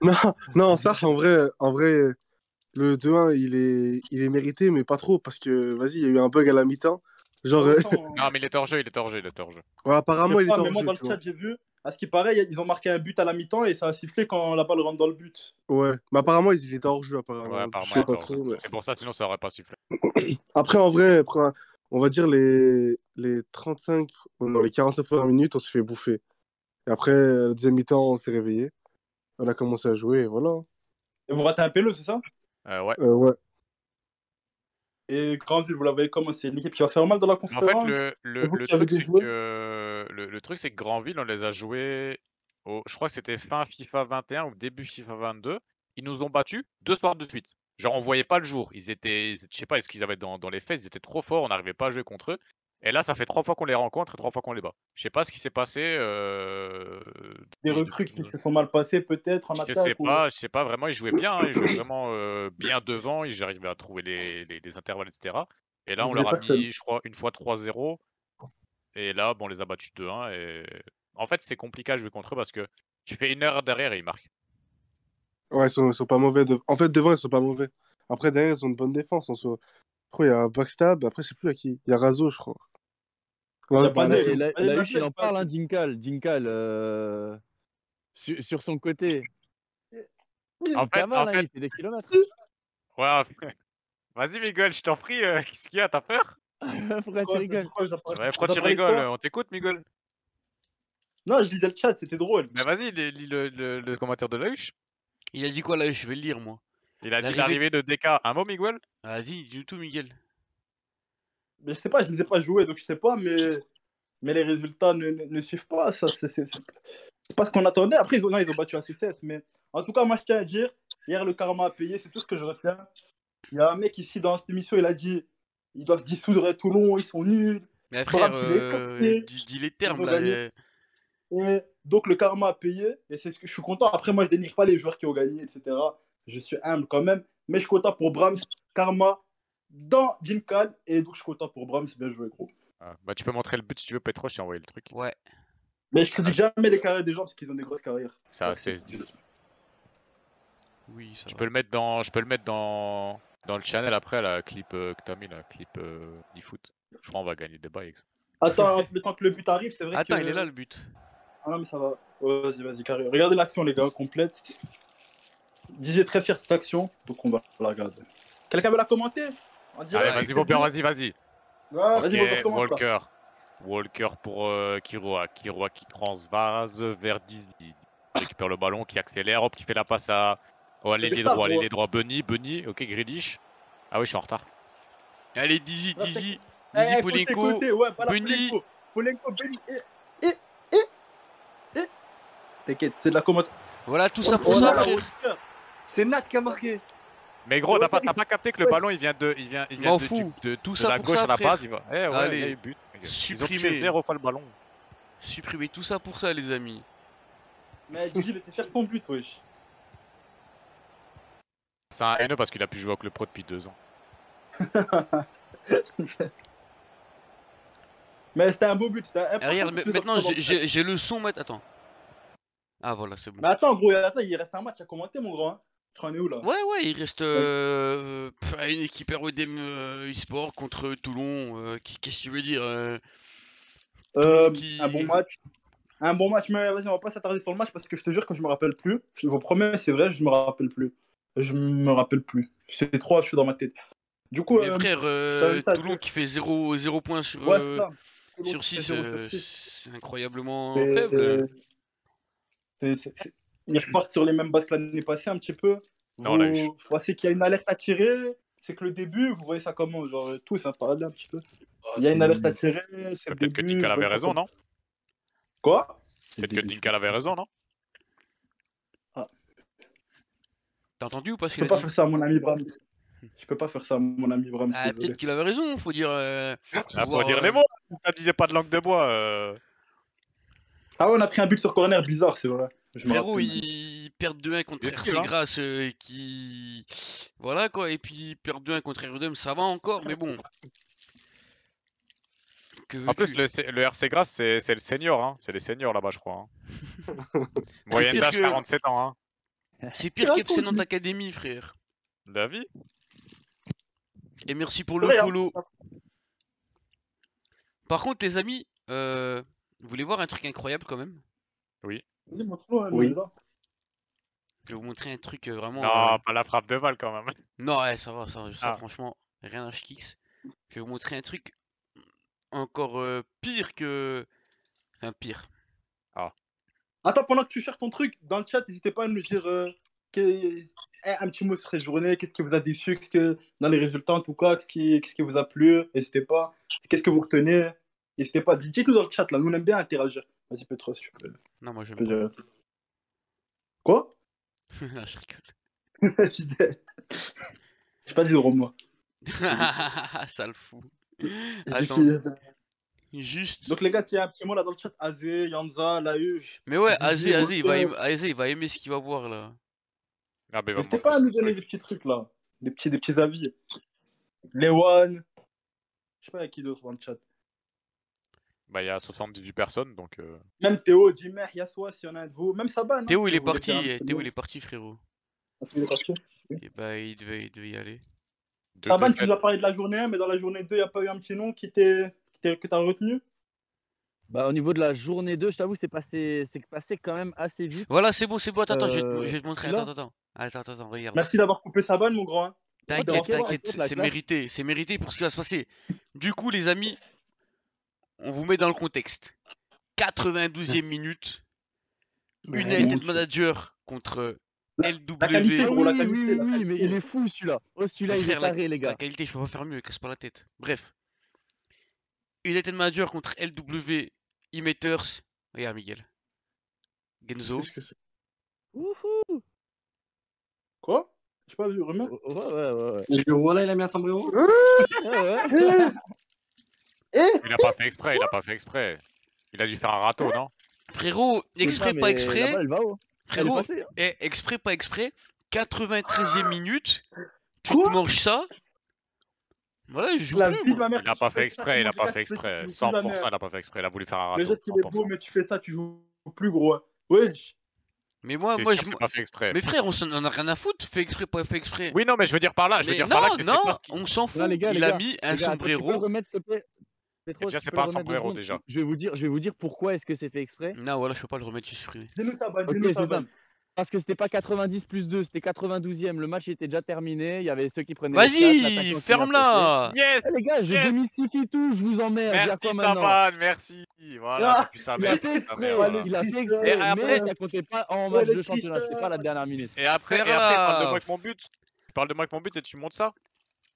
Non, non, ça, en vrai, en vrai le 2-1, il est, il est mérité, mais pas trop, parce que, vas-y, il y a eu un bug à la mi-temps. Genre, euh, Non, mais il était hors jeu, il était hors jeu, il était hors jeu. ouais, apparemment, il mais hors moi, jeu, dans le chat, j'ai vu. À ce qui paraît, ils ont marqué un but à la mi-temps et ça a sifflé quand la balle rentre dans le but. Ouais, mais apparemment, il était hors jeu, apparemment. Ouais, Je apparemment, mais- C'est pour ça, sinon ça aurait pas sifflé. Après, en vrai, on va dire les, les 35, non, les 45 premières minutes, on s'est fait bouffer. Et après, la deuxième mi-temps, on s'est réveillé. On a commencé à jouer, et voilà. Et vous ratez un pélo, c'est ça? Euh, ouais. Euh, ouais. Et Grandville, vous l'avez comment C'est l'équipe qui va faire mal dans la En fait, conférence le, le, truc, c'est que, le, truc, c'est que Grandville, on les a joués, au, je crois que c'était fin FIFA 21 ou début FIFA 22. Ils nous ont battus deux soirs de suite. Genre, on voyait pas le jour. Ils étaient, je sais pas, est-ce qu'ils avaient dans, dans les faits, ils étaient trop forts, on n'arrivait pas à jouer contre eux. Et là, ça fait trois fois qu'on les rencontre et trois fois qu'on les bat. Je sais pas ce qui s'est passé. euh, Des recrues qui se sont mal passées, peut-être, en Je attaque sais ou- pas, je sais pas vraiment, ils jouaient bien, hein, ils jouaient vraiment euh, bien devant, ils arrivaient à trouver les, les, les intervalles, etc. Et là, on leur a seul. mis, je crois, une fois 3-0. Et là, bon, on les a battus 2-1. Et en fait, c'est compliqué à jouer contre eux parce que tu fais une heure derrière et ils marquent. Ouais, ils sont, ils sont pas mauvais. de- En fait, devant, ils sont pas mauvais. Après, derrière, ils ont une bonne défense en soi. Je crois qu'il y a Backstab, après, je sais plus à qui. Il y a Razo, je crois. Ouais, bah, là, il en parle, hein, Dinkal. Dinkal, euh, sur, sur son côté. En fait, cavale, en fait, il fait des kilomètres. ouais, en fait- Vas-y, Miguel, je t'en prie, euh, qu'est-ce qu'il y a, t'as peur? Pourquoi tu rigoles? pourquoi tu rigoles? On t'écoute, Miguel. Non, je lisais le chat, c'était drôle. Mais vas-y, lis, lis le, le- le commentaire de la huche. Il a dit quoi là Je vais le lire moi. Il a dit L'arrivée- l'arrivée de DK. Un mot, Miguel? Vas-y, du tout, Miguel. Mais je sais pas, je les ai pas joués, donc je sais pas, mais, mais les résultats ne, ne, ne suivent pas. Ça, c'est, c'est, c'est- c'est pas ce qu'on attendait. Après, ils ont, non, ils ont battu à 6 mais en tout cas, moi, je tiens à dire, hier, le karma a payé, c'est tout ce que je retiens. Il y a un mec ici dans cette émission, il a dit, ils doivent dissoudre Toulon, ils sont nuls. Mais frère, Brahms, il est euh, dis, les termes là. Et donc, le karma a payé, et c'est ce que je suis content. Après, moi, je dénigre pas les joueurs qui ont gagné, etc. Je suis humble quand même, mais je suis content pour Brahms, karma, dans Jinkal, et donc je suis content pour Brahms, bien joué, gros. Ah, Bah, tu peux montrer le but si tu veux, Petro, je t'ai envoyé le truc. Ouais. Mais je critique jamais les carrières des gens parce qu'ils ont des grosses carrières. C'est Ouais, c'est- 16-10. Oui, ça Je va. peux le mettre dans, je peux le mettre dans, dans le channel après, la clip euh, que t'as mis, la clip euh, e-foot. Je crois qu'on va gagner des bails ça. Attends, le temps que le but arrive, c'est vrai Attends, que... il est là le but. Ah non, mais ça va. Ouais, vas-y, vas-y, carré. Regardez l'action, les gars, complète. Didier est très fier de cette action, donc on va la regarder. Quelqu'un veut la commenter? En Allez, direct, vas-y, bien. vas-y, vas-y. Ok. Walker. Walker pour euh, Kiroa. Kiroa qui transvase vers Dizzy. Il récupère le ballon, qui accélère, hop, qui fait la passe à. Oh, l'ailier retard, droit, gros. l'ailier droit, Bunny, Bunny, ok, Grealish. Ah oui, je suis en retard. Allez, Dizzy, Ouais, Dizzy. Eh, Dizzy côté, Polenko. ouais, voilà, Bunny. Polenko. Polenko, Bunny. Et, et, et, et. T'inquiète, c'est de la commande. Voilà tout ça pour Oh ça, là, frère. C'est Nat qui a marqué. Mais gros, t'as pas, capté que le ballon il vient de, il vient, il vient de, fous. du- de, Tout de ça la pour gauche ça, à la frère. base, il va. Eh ouais, Allez. il y a eu but. Ils ont zéro fois le ballon. Supprimez tout ça pour ça, les amis. Mais Gigi, il était fier de son but, wesh. C'est un haineux parce qu'il a pu jouer avec le pro depuis deux ans. Mais c'était un beau but. C'était un... Eh, regarde, mais- maintenant j'ai- le son. maintenant. Attends. Ah voilà, c'est bon. Mais attends, gros, attends, il reste un match à commenter, mon grand. Hein. Tu en es où là Ouais, ouais, il reste euh, une équipe RODM euh, e-sport contre Toulon. euh, Qu'est-ce que tu veux dire euh, Euh, qui- Un bon match. Un bon match, mais vas-y, on va pas s'attarder sur le match parce que je te jure que je me rappelle plus. Je vous promets, c'est vrai, je me rappelle plus. Je me rappelle plus. C'est trois, je suis dans ma tête. Du coup, Mais euh, frère, euh, ça, Toulon qui fait 0, 0 points sur, ouais, euh, sur C'est 6, zéro sur six. c'est incroyablement C'est- faible. Ils repartent sur les mêmes bases que l'année passée un petit peu. Non, eu. Vous voyez qu'il y a une alerte à tirer? C'est que le début, vous voyez ça comment? Genre, tous, ça parle un petit peu. Il y a une alerte à tirer. C'est Peut-être que vous avait raison, non? Quoi? Peut-être que Dinkal avait raison, non? T'as entendu ou pas ce Je peux a pas faire ça à mon ami Brahms. Je peux pas faire ça à mon ami Brahms. Ah, peut-être qu'il avait raison, faut dire. euh, Ah, voir, faut dire euh, les mots Ça disait pas de langue de bois. euh. Ah ouais, on a pris un but sur corner bizarre, c'est vrai. Frérot, ils perdent 2-1 contre RC. Grasse euh, qui. Voilà quoi, et puis ils perdent 2-1 contre RDM, ça va encore, mais bon. Que En plus, le, C- le RC Grasse, c'est le senior. Hein. C'est les seniors là-bas, je crois. hein. Moyenne d'âge que- 47 ans. Hein. C'est pire qu'FC Nantes Academy, frère. La vie Et merci pour le follow. Par contre, les amis, euh, vous voulez voir un truc incroyable quand même? Vas-y, montre-nous, hein, Oui. Je vais vous montrer un truc euh, vraiment. Non, euh, pas la frappe de balle quand même. Non, ouais, ça va, ça, ça Ah. franchement, rien à kicks. Je vais vous montrer un truc encore euh, pire que. Enfin, pire. Attends, pendant que tu cherches ton truc, dans le chat, n'hésitez pas à nous dire euh, que- eh, un petit mot sur cette journée. Qu'est-ce qui vous a déçu Qu'est-ce que, dans les résultats, en tout cas, qu'est-ce qui, qu'est-ce qui vous a plu N'hésitez pas. Qu'est-ce que vous retenez N'hésitez pas. Dites-nous dans le chat, là. Nous, on aime bien interagir. Vas-y, Petros, je peux. Non, moi j'aime pas. Quoi je rigole. J'ai pas dit de moi. ça le fout. J'ai dit Attends, fille. juste. Donc, les gars, a un petit mot là dans le chat. Azé, Yanza, Lahuge. Mais ouais, Azé, Azé, il va, aimer, Azé, il va aimer ce qu'il va voir là. Ah, mais N'hésitez montrer pas à nous donner des petits trucs là. Des petits, des petits avis. Lewan. Je sais pas, il y a qui d'autre dans le chat. Bah, il y a 78 personnes donc. euh, Même Théo, Dimer, Yaswa, s'il y en a un de vous. Même Saban. hein, Théo, il est parti, petit Théo, il est parti, frérot. Ah, il est parti? Et bah, il devait, il devait y aller. de Taban, tu nous as parlé de la journée 1, mais dans la journée 2, il n'y a pas eu un petit nom qui était, que tu as retenu? Bah, au niveau de la journée 2, je t'avoue, c'est passé, c'est passé quand même assez vite. Voilà, c'est bon, c'est bon. Attends, attends, je vais te- Euh, je vais te montrer. Attends, attends, attends, attends, attends, regarde. Merci d'avoir coupé Saban, mon grand. hein. T'inquiète, t'inquiète, c'est mérité, c'est mérité pour ce qui va se passer. Du coup, les amis, on vous met dans le contexte. 92e minute, United Manager contre LW. la qualité, gros, oui, la oui, qualité, oui, la oui, mais il est fou celui-là. Oh, celui-là, il est la- taré, les La gars. qualité, je peux pas faire mieux, casse pas la tête. Bref. United Manager contre LW Emitters. Regarde, Miguel. Genzo. Qu'est-ce que c'est? Wouhou. Quoi? J'ai pas vu, remets. Ouais, ouais, ouais. ouais. Et le voilà, il a mis un sombrero? Ouais, ouais. Il a pas fait exprès, il a pas fait exprès. Il a dû faire un râteau, non? Frérot, exprès, pas exprès. La balle, elle va haut. Elle est Frérot, passée. hein. eh, exprès, pas exprès. 93e minute. Tu Quoi? te manges ça? Voilà, je joue La plus. vie de moi. ma mère. Il a quand pas fait exprès, il a tu pas fait exprès. fais ça, tu joues plus 100% jamais. il a pas fait exprès. Il a voulu faire un Le râteau. geste, il est beau, 100%. mais tu fais ça, tu joues plus gros. hein. Wesh. Mais moi, moi, sûr je. que c'est pas fait exprès. Mais frère, on s'en on a rien à foutre. Fait exprès, pas fait exprès. Oui, non, mais je veux dire par là, je veux Mais dire non, par là que c'est non, pas ce on s'en fout. Là, les gars, il les a gars, mis un Les gars, attends, tu peux le sombrero. remettre, s'il te plaît Petro, déjà, c'est pas un sombrero, déjà. Je vais vous dire, je vais vous dire pourquoi est-ce que c'est fait exprès. Non, voilà, je peux pas le remettre, j'ai supprimé. Dis-nous Ok, c'est ça. Parce que c'était pas 90 plus 2, c'était 92e. Le match était déjà terminé. Il y avait ceux qui prenaient. Vas-y, ferme-la. Yes Eh les gars, je Yes. démystifie tout, je vous emmerde. Merci Saban, merci Voilà, Ah, c'est plus sa Il a fait exprès, voilà. il a fait Et exprès, après- mais ça comptait pas en match le de championnat, c'était pas la dernière minute. Et après, et après, parle de moi avec mon but. Tu parles de moi avec mon but et tu montes ça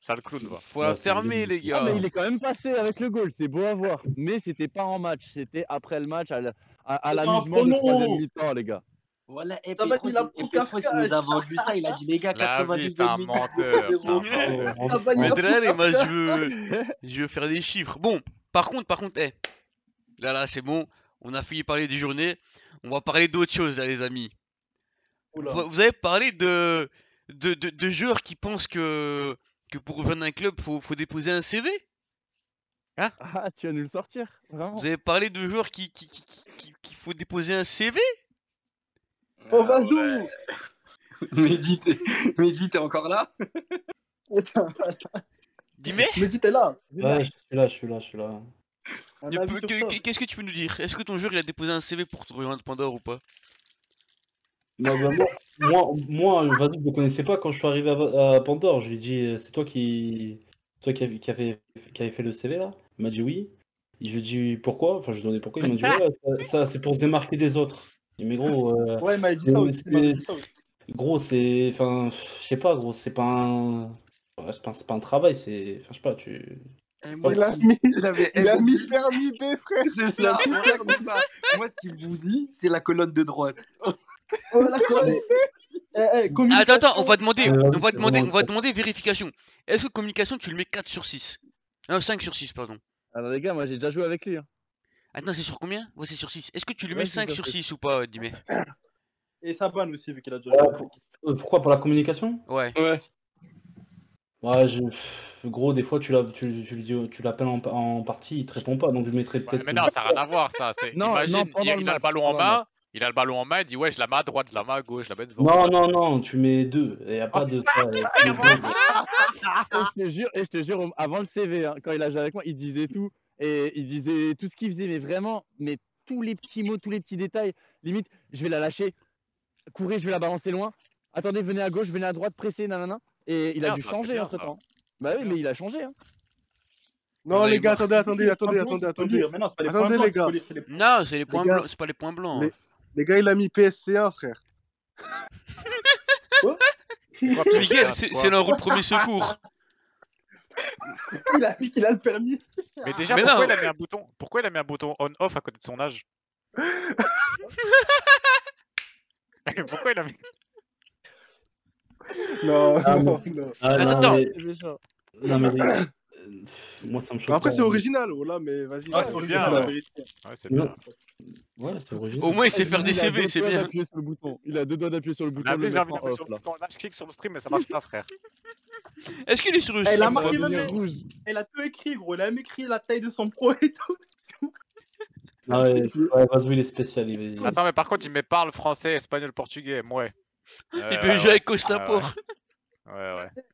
Sale clown, va. Faut la fermer, les Ah, gars. mais il est quand même passé avec le goal, c'est beau à voir. Mais c'était pas en match, c'était après le match, à, l- à- à C'est un l'amusement du troisième mi-temps, les gars. Voilà, et Ça Petros, il a et pris Petros, il nous a vendu ça. Il a dit, les gars, La vie, 92 c'est un menteur. Mais moi, ta je veux, je veux faire des chiffres. Bon, par contre, par contre, eh, là, là, c'est bon. On a fini de parler des journées. On va parler d'autre chose, là, les amis. Oula. Vous, vous avez parlé de, de, de, de joueurs qui pensent que, que pour rejoindre un club, faut, faut déposer un CV. Ah, tu vas nous le sortir, vraiment. Vous avez parlé de joueurs qui, qui, qui, qui- faut déposer un CV. Oh, Ah, Vazou ouais. Mehdi, t'es- Mehdi, t'es encore là? Dis-mais, Mehdi, t'es là. Ouais, je suis là, je suis là, je suis là. Qu'est-ce que tu peux nous dire? Est-ce que ton joueur il a déposé un CV pour te rejoindre Pandore ou pas? Non, bah, moi, moi, moi, vas-y, je ne le connaissais pas quand je suis arrivé à, à Pandore. Je lui ai dit, euh, c'est toi qui, toi qui, qui, avait, qui avait fait le CV là? Il m'a dit oui. Et je lui ai dit pourquoi? Enfin, je lui ai demandé pourquoi. Il m'a dit ouais, ça, ça, c'est pour se démarquer des autres. Et mais gros, euh, Ouais, il m'a dit dit ça aussi. gros, c'est, enfin, je sais pas, gros, c'est pas un, ouais, c'est pas, un travail, c'est, enfin, je sais pas, tu. Moi, Il a mis, il avait- il a mis permis B, frère. C'est ça, moi, c'est ça. Moi, ce qui me bousille, c'est la colonne de droite. Oh. Eh, eh. Attends, attends, on va demander, Euh, on va demander, on vraiment va ça. demander vérification. Est-ce que communication tu le mets 4 sur 6 Non, 5 sur 6, pardon. Alors, les gars, moi j'ai déjà joué avec lui. hein. Attends, c'est sur combien? Ouais, c'est sur 6. Est-ce que tu lui mets c'est 5 sur sur six. 6 ou pas, Dimé Et Saban aussi, vu qu'il a déjà Ouais, joué. pour- euh, pourquoi pour la communication? Ouais. Ouais. Ouais, je... gros, des fois, tu l'appelles en, en partie, il te répond pas, donc je mettrais Ouais, peut-être. mais non, ça n'a rien à voir, ça. c'est- Non, Imagine, non, il, a le ballon en main, il a le ballon en main, il dit ouais, je la mets à droite, je la mets à gauche, je la mets devant. Non, non, non, tu mets deux. Il n'y a pas de. ça, euh. Et je te jure, et je te jure, avant le CV, hein, quand il a joué avec moi, il disait tout. Et il disait tout ce qu'il faisait, mais vraiment, mais tous les petits mots, tous les petits détails. Limite, je vais la lâcher, courir, je vais la balancer loin. Attendez, venez à gauche, venez à droite, pressez, nanana. Et il a bien, dû changer bien, entre temps. ça. Bah oui, mais il a changé. Hein. Non, les gars, attendez, attendez, attendez, attendez, attendez. lire. Mais non, c'est pas les Attendez, points blancs les gars. Non, c'est les points blancs, c'est pas les points blancs. Les- gars, il a mis PSC1, frère. Miguel, c'est leur rôle premier secours. Il a mis qu'il a le permis. Mais déjà, Mais pourquoi non. il a mis un bouton Pourquoi il a mis un bouton on-off à côté de son âge? Pourquoi il a mis Non, Ah, non, non. Ah, Attends, non, attends. mais, non, mais euh, moi, ça me choque. Après, c'est original, oh là, mais vas-y. Ah, vas-y, c'est bien, voilà. vérité. Ouais, c'est bien. Ouais, c'est original. Au moins, il sait faire des Il a CV, deux c'est doigts bien. sur le bouton. Il a deux doigts d'appuyer sur le bouton. Là, de le j'ai envie mettre en d'appuyer sur le là. bouton. Là, je clique sur le stream, mais ça marche pas, frère. Est-ce qu'il est sur le Eh, il a stream Ça va marqué même devenir les- rouge. Il a tout écrit, gros. Il a même écrit la taille de son pro et tout. Ah ouais, ouais, Vazou, il est spécial. Il est... Attends, mais par contre, il me parle français, espagnol, portugais. Ouais. Il Euh, peut jouer avec. Costa Ah, Port. Ouais, ouais.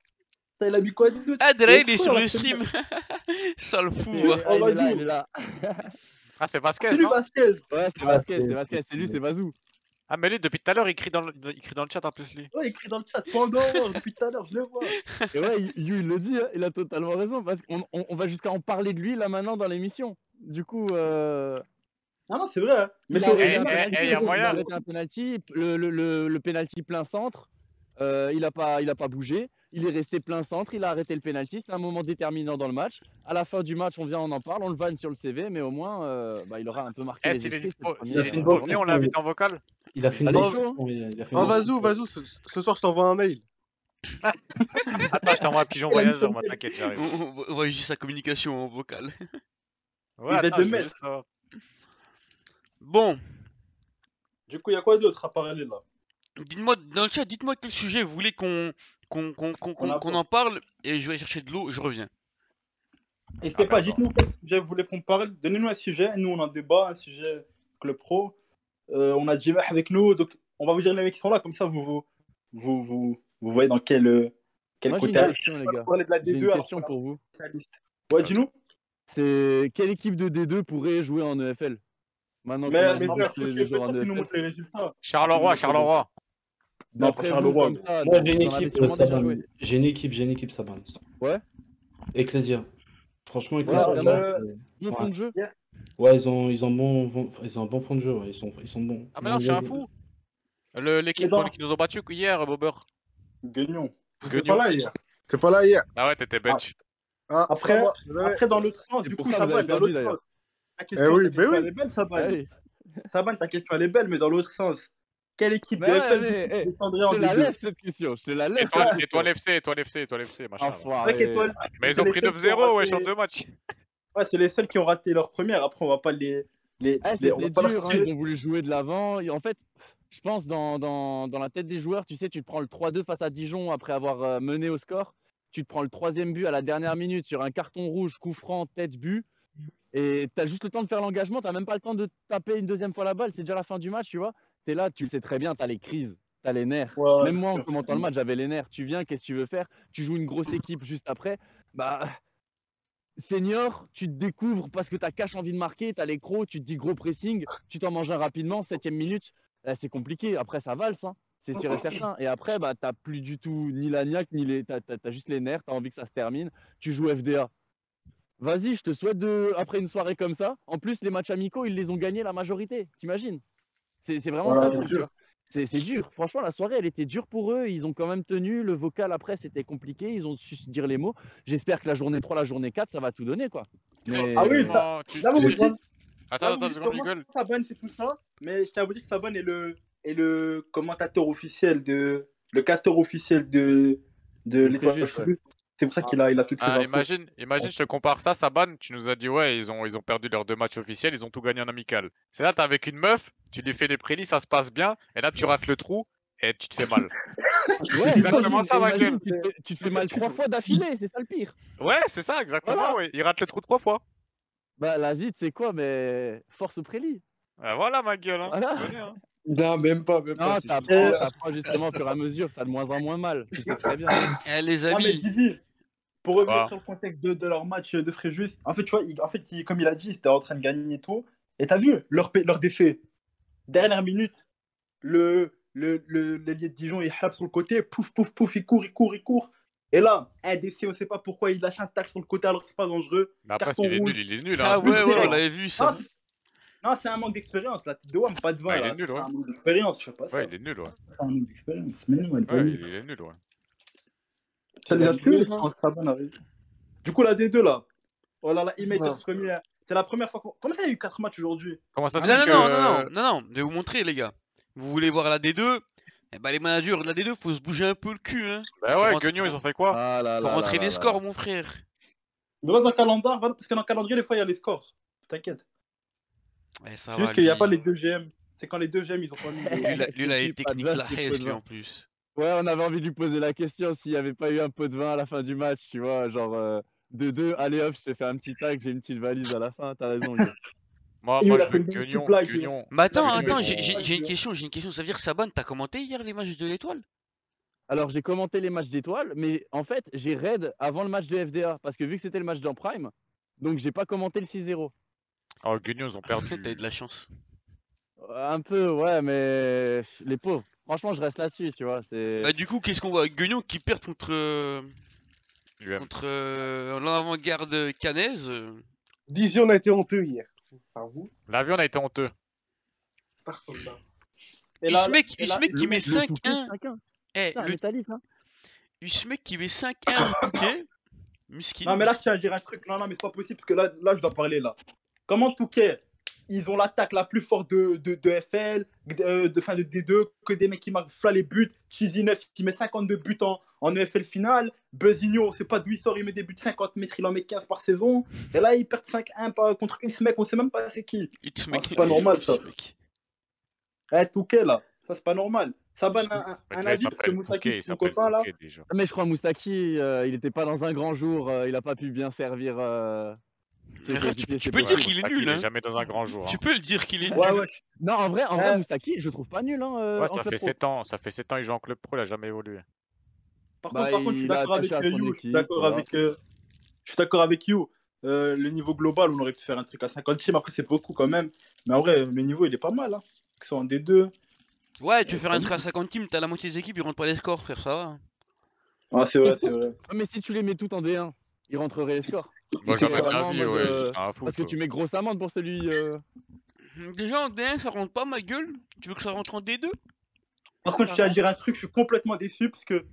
Il a mis quoi de Ah, Il Dre, il est sur le c'est stream. Ça le fout. Il est- hein. ah, il est là, vas-y. il est là. Ah, c'est Vasquez, C'est lui non Vasquez. Ouais, c'est Ah, Vasquez, c'est- Vasquez, c'est lui, c'est Bazou. Ah, mais lui, depuis tout à l'heure, il crie dans le, il crie dans le chat en plus, lui. Ouais, il écrit dans le chat pendant depuis tout à l'heure, je le vois. Et ouais, You, il le dit, hein, il a totalement raison, parce qu'on on, on va jusqu'à en parler de lui là maintenant dans l'émission. Du coup, euh, Ah non, c'est vrai. hein. Mais il a Eh, eh, eh, y a il moyen. arrêté un penalty, le, le, le, le penalty plein centre, euh, il a pas, il a pas bougé, il est resté plein centre, il a arrêté le penalty, c'était un moment déterminant dans le match. À la fin du match, on vient, on en parle, on le vanne sur le CV, mais au moins, euh, bah, il aura un peu marqué Eh, les esprits. c'est Il a fait une bonne venez, on l'invite en vocal. Il a fait une bonne-. Il fait Oh, Vazou, Vazou, ce, ce soir, je t'envoie un mail. Attends, je t'envoie un pigeon Il voyageur, moi, t'inquiète, j'arrive. On, va juger sa communication en vocal. Ouais, va attends, mettre. juste. Bon, Du coup, il y a quoi d'autre à parler là? Dites-moi dans le chat, dites-moi quel sujet vous voulez qu'on qu'on en parle et je vais chercher de l'eau, je reviens. N'hésitez Ah, pas, dites-nous quel sujet vous voulez qu'on parle. Donnez-nous un sujet, nous on en débat, un sujet Club Pro. Euh, on a Jimmy avec nous, donc on va vous dire les mecs qui sont là, comme ça vous vous, vous, vous, vous voyez dans quel, euh, quel Moi, j'ai côté une question, les On va gars. parler de la J'ai D2 une question a pour vous. Ouais, dis-nous. C'est quelle équipe de D2 pourrait jouer en EFL Maintenant Mais, a mais tous ce les résultats. Charleroi, Charleroi. Charleroi. comme ça, Moi, j'ai une équipe. J'ai une équipe, j'ai une équipe, Saban. Ouais. Ecclesia. Franchement, Ouais, Ecclesia. vraiment. euh, Bon fond de jeu. Ouais, ils ont, ils ont bon, ils ont un bon fond de jeu. Ouais. Ils sont, ils sont bons. Ah, mais non, je suis un fou. Le- L'équipe qui nous ont battu hier, Bobber. Guignon. Guignon. pas là hier. T'es pas là hier. Ah ouais, t'étais bench. Ah, Après- pas moi. Désolé. Après, dans l'autre sens, du coup, ça ça va dans l'autre sens. Ta question, Eh oui, ta mais question, oui. elle est belle, Saban. Ah oui. Saban, ta question, elle est belle, mais dans l'autre sens. Quelle équipe de Mais ouais, FL mais, eh, descendrait Je en te la D2 laisse cette question, je te la laisse. Étoile, cette étoile. FC, étoile FC, étoile FC, machin. Enfoiré. Mais ils ont pris seuls qui ont 9-0, ouais, sur deux matchs. Ouais, c'est les seuls qui ont raté leur première. Après, on va pas les. les, Ah, les- on va c'était pas leur dur, hein, ils ont voulu jouer de l'avant. Et En fait, je pense dans, dans, dans la tête des joueurs, tu sais, tu te prends le 3-2 face à Dijon après avoir euh, mené au score. Tu te prends le troisième but à la dernière minute sur un carton rouge, coup franc, tête, but. Et tu as juste le temps de faire l'engagement, tu même pas le temps de taper une deuxième fois la balle. C'est déjà la fin du match, tu vois. Es là, tu le sais très bien, tu as les crises, tu as les nerfs. Ouais, Même moi, en commentant le match, j'avais les nerfs. Tu viens, qu'est-ce que tu veux faire? Tu joues une grosse équipe juste après. Bah, senior, tu te découvres parce que tu as cash envie de marquer, tu as les crocs, tu te dis gros pressing, tu t'en manges un rapidement, septième minute, là, c'est compliqué. Après, ça valse, hein, c'est sûr et certain. Et après, bah, tu plus du tout ni la niaque, ni les. Tu as, juste les nerfs, tu as envie que ça se termine. Tu joues FDA. Vas-y, je te souhaite de. Après une soirée comme ça, en plus, les matchs amicaux, ils les ont gagnés la majorité, t'imagines? C'est c'est vraiment Voilà, ça c'est dur. Franchement, la soirée, elle était dure pour eux. Ils ont quand même tenu. Le vocal, après, c'était compliqué. Ils ont su se dire les mots. J'espère que la journée 3, la journée 4, ça va tout donner, quoi. Mais... Ah oui, Comment tu- Là, vous sais- dites. Attends, là, vous attends, comment Google. Saban, c'est tout ça. Mais je tiens à vous dire que Saban est le, est le commentateur officiel de. Le casteur officiel de. De De l'étoile ouais. C'est pour ça qu'il a, il a toutes ces Ah, infos. imagine, imagine, je te compare ça, Saban, tu nous as dit, ouais, ils ont, ils ont perdu leurs deux matchs officiels, ils ont tout gagné en amical. C'est là, t'es avec une meuf, tu lui fais des prélis, ça se passe bien, et là, tu rates le trou, et tu te fais mal. Ouais, exactement imagine, ça, ma imagine, gueule. tu, te fais, tu te fais mal trois fois d'affilée, c'est ça le pire. Ouais, c'est ça, exactement, Voilà. ouais. Il rate le trou trois fois. Bah, la vie, c'est quoi Mais force au prélit. Ah, voilà, ma gueule, hein. Voilà. hein. Non, même pas, même Non, pas. t'apprends, t'apprends justement au fur et à mesure, t'as de moins en moins mal. Tu sais très bien. Eh, les Ah, mais amis, pour revenir sur le contexte de, de leur match de Fréjus, en fait, tu vois, il- en fait, il- comme il a dit, ils étaient en train de gagner et tout. Et t'as vu leur, leur défait Dernière minute, le, le, le, l'ailier de Dijon, il frappe sur le côté, pouf, pouf, pouf, il court, il court, il court. Et là, un décès, on sait pas pourquoi, il lâche un tacle sur le côté alors que c'est pas dangereux. Mais après, s'il est nul, il est nul, hein. ah c'est ouais, pas ouais, on l'avait vu ça. non, c'est un manque d'expérience. La tête de Wam, pas de vin. Ouais, il là. est nul, C'est ouais. un manque d'expérience, je sais pas ça. Ouais, il est nul, ouais. C'est un manque d'expérience. Mais non, elle est pas Ouais, nulle. il est nul, ouais. Ça les a a tués, arrive. Du coup, la D2 là. Oh là là, Ouais. première. C'est la première fois qu'on. Comment ça, il y a eu 4 matchs aujourd'hui? Comment ça Ah, se non, fait non, que... non, non, non, non, non, je vais vous montrer, les gars. Vous voulez voir la D2 Eh ben, les managers de la D2, faut se bouger un peu le cul, hein. Bah ouais, rentrer- Guignon, ils ont fait quoi? Ah là Faut là rentrer là des là scores, mon frère. Va dans le calendrier, parce que dans le calendrier, des fois, il y a les scores. T'inquiète. Ouais, ça C'est va, juste qu'il n'y a pas les deux GM. C'est quand les deux GM, ils ont pas mis. Lui, il Petit est pas de la haisse, lui, en plus. Ouais, on avait envie de lui poser la question s'il n'y avait pas eu un pot de vin à la fin du match, tu vois, genre euh, 2-2, allez hop, je te fais un petit tag, j'ai une petite valise à la fin, t'as raison. Moi, moi je fait veux Guignon. Guignon. Mais attends, attends, j'ai une question, j'ai une question. Ça veut dire, Saban, t'as commenté hier les matchs de l'étoile? Alors j'ai commenté les matchs d'étoiles, mais en fait j'ai raid avant le match de FDA parce que vu que c'était le match dans Prime, donc j'ai pas commenté le 6-0. Oh, Guignon, ils ont perdu. T'as eu de la chance. Un peu, ouais, mais les pauvres. Franchement, je reste là-dessus, tu vois. C'est. Bah, du coup, qu'est-ce qu'on voit? Guignon qui perd contre. euh, contre euh, l'avant-garde canaise. euh. Dizier, on a été honteux hier. Par vous? L'avion a été honteux. Et, là- ce mec, et et là, ce mec le qui met mec- 5-1. 5-1. Eh, le, hein. mec qui met 5-1 au Touquet. Miskin. Non, mais là, je tiens à dire un truc. Non, non, mais c'est pas possible parce que là, là je dois parler là. Comment Touquet, ils ont l'attaque la plus forte de, de, de FL, de, euh, de fin de D2, que des mecs qui marquent flat les buts. Cheesy 9 qui met 52 buts en, en EFL finale. Buzzinho, on sait pas d'où il sort, il met des buts de 50 mètres, il en met 15 par saison. Et là, ils perdent 5-1 par- contre X mec, on sait même pas c'est qui. It's Ah, c'est pas il normal, ça. Eh, Touquet là, ça c'est pas normal. Ça banne un, il avis parce que Moustaki, il c'est s'appelle copain là. Mais je crois Moustaki, euh, il était pas dans un grand jour, euh, il a pas pu bien servir. euh, Arrête, tu, peux dire qu'il est nul, il est hein. jamais dans un grand jour. Tu peux le dire qu'il est Ouais, nul. ouais. Non, en vrai, en vrai, Ouais. Moustaki, je le trouve pas nul. Hein, euh, Ouais, ça fait pro. 7 ans, ça fait 7 ans, il joue en club pro, il a jamais évolué. Par Bah, contre, par contre, je suis d'accord avec You. Je suis d'accord avec. euh, Je suis d'accord avec You. Euh, le niveau global, on aurait pu faire un truc à 50 teams. Après, c'est beaucoup quand même. Mais en vrai, le niveau, il est pas mal. Hein. Que ce soit en D2. Ouais, tu veux faire un truc à 50 teams, t'as la moitié des équipes, ils rentrent pas les scores, frère, ça va. Ah, c'est vrai, c'est vrai. Ah, mais si tu les mets toutes en D1, ils rentreraient les scores. Moi, C'est jamais de la vraiment en vie, mode, ouais, euh, un fou. Parce que quoi. tu mets grosse amende pour celui. euh, Déjà en D1, ça rentre pas ma gueule. Tu veux que ça rentre en D2 Par contre, je tiens à dire un truc. Je suis complètement déçu parce que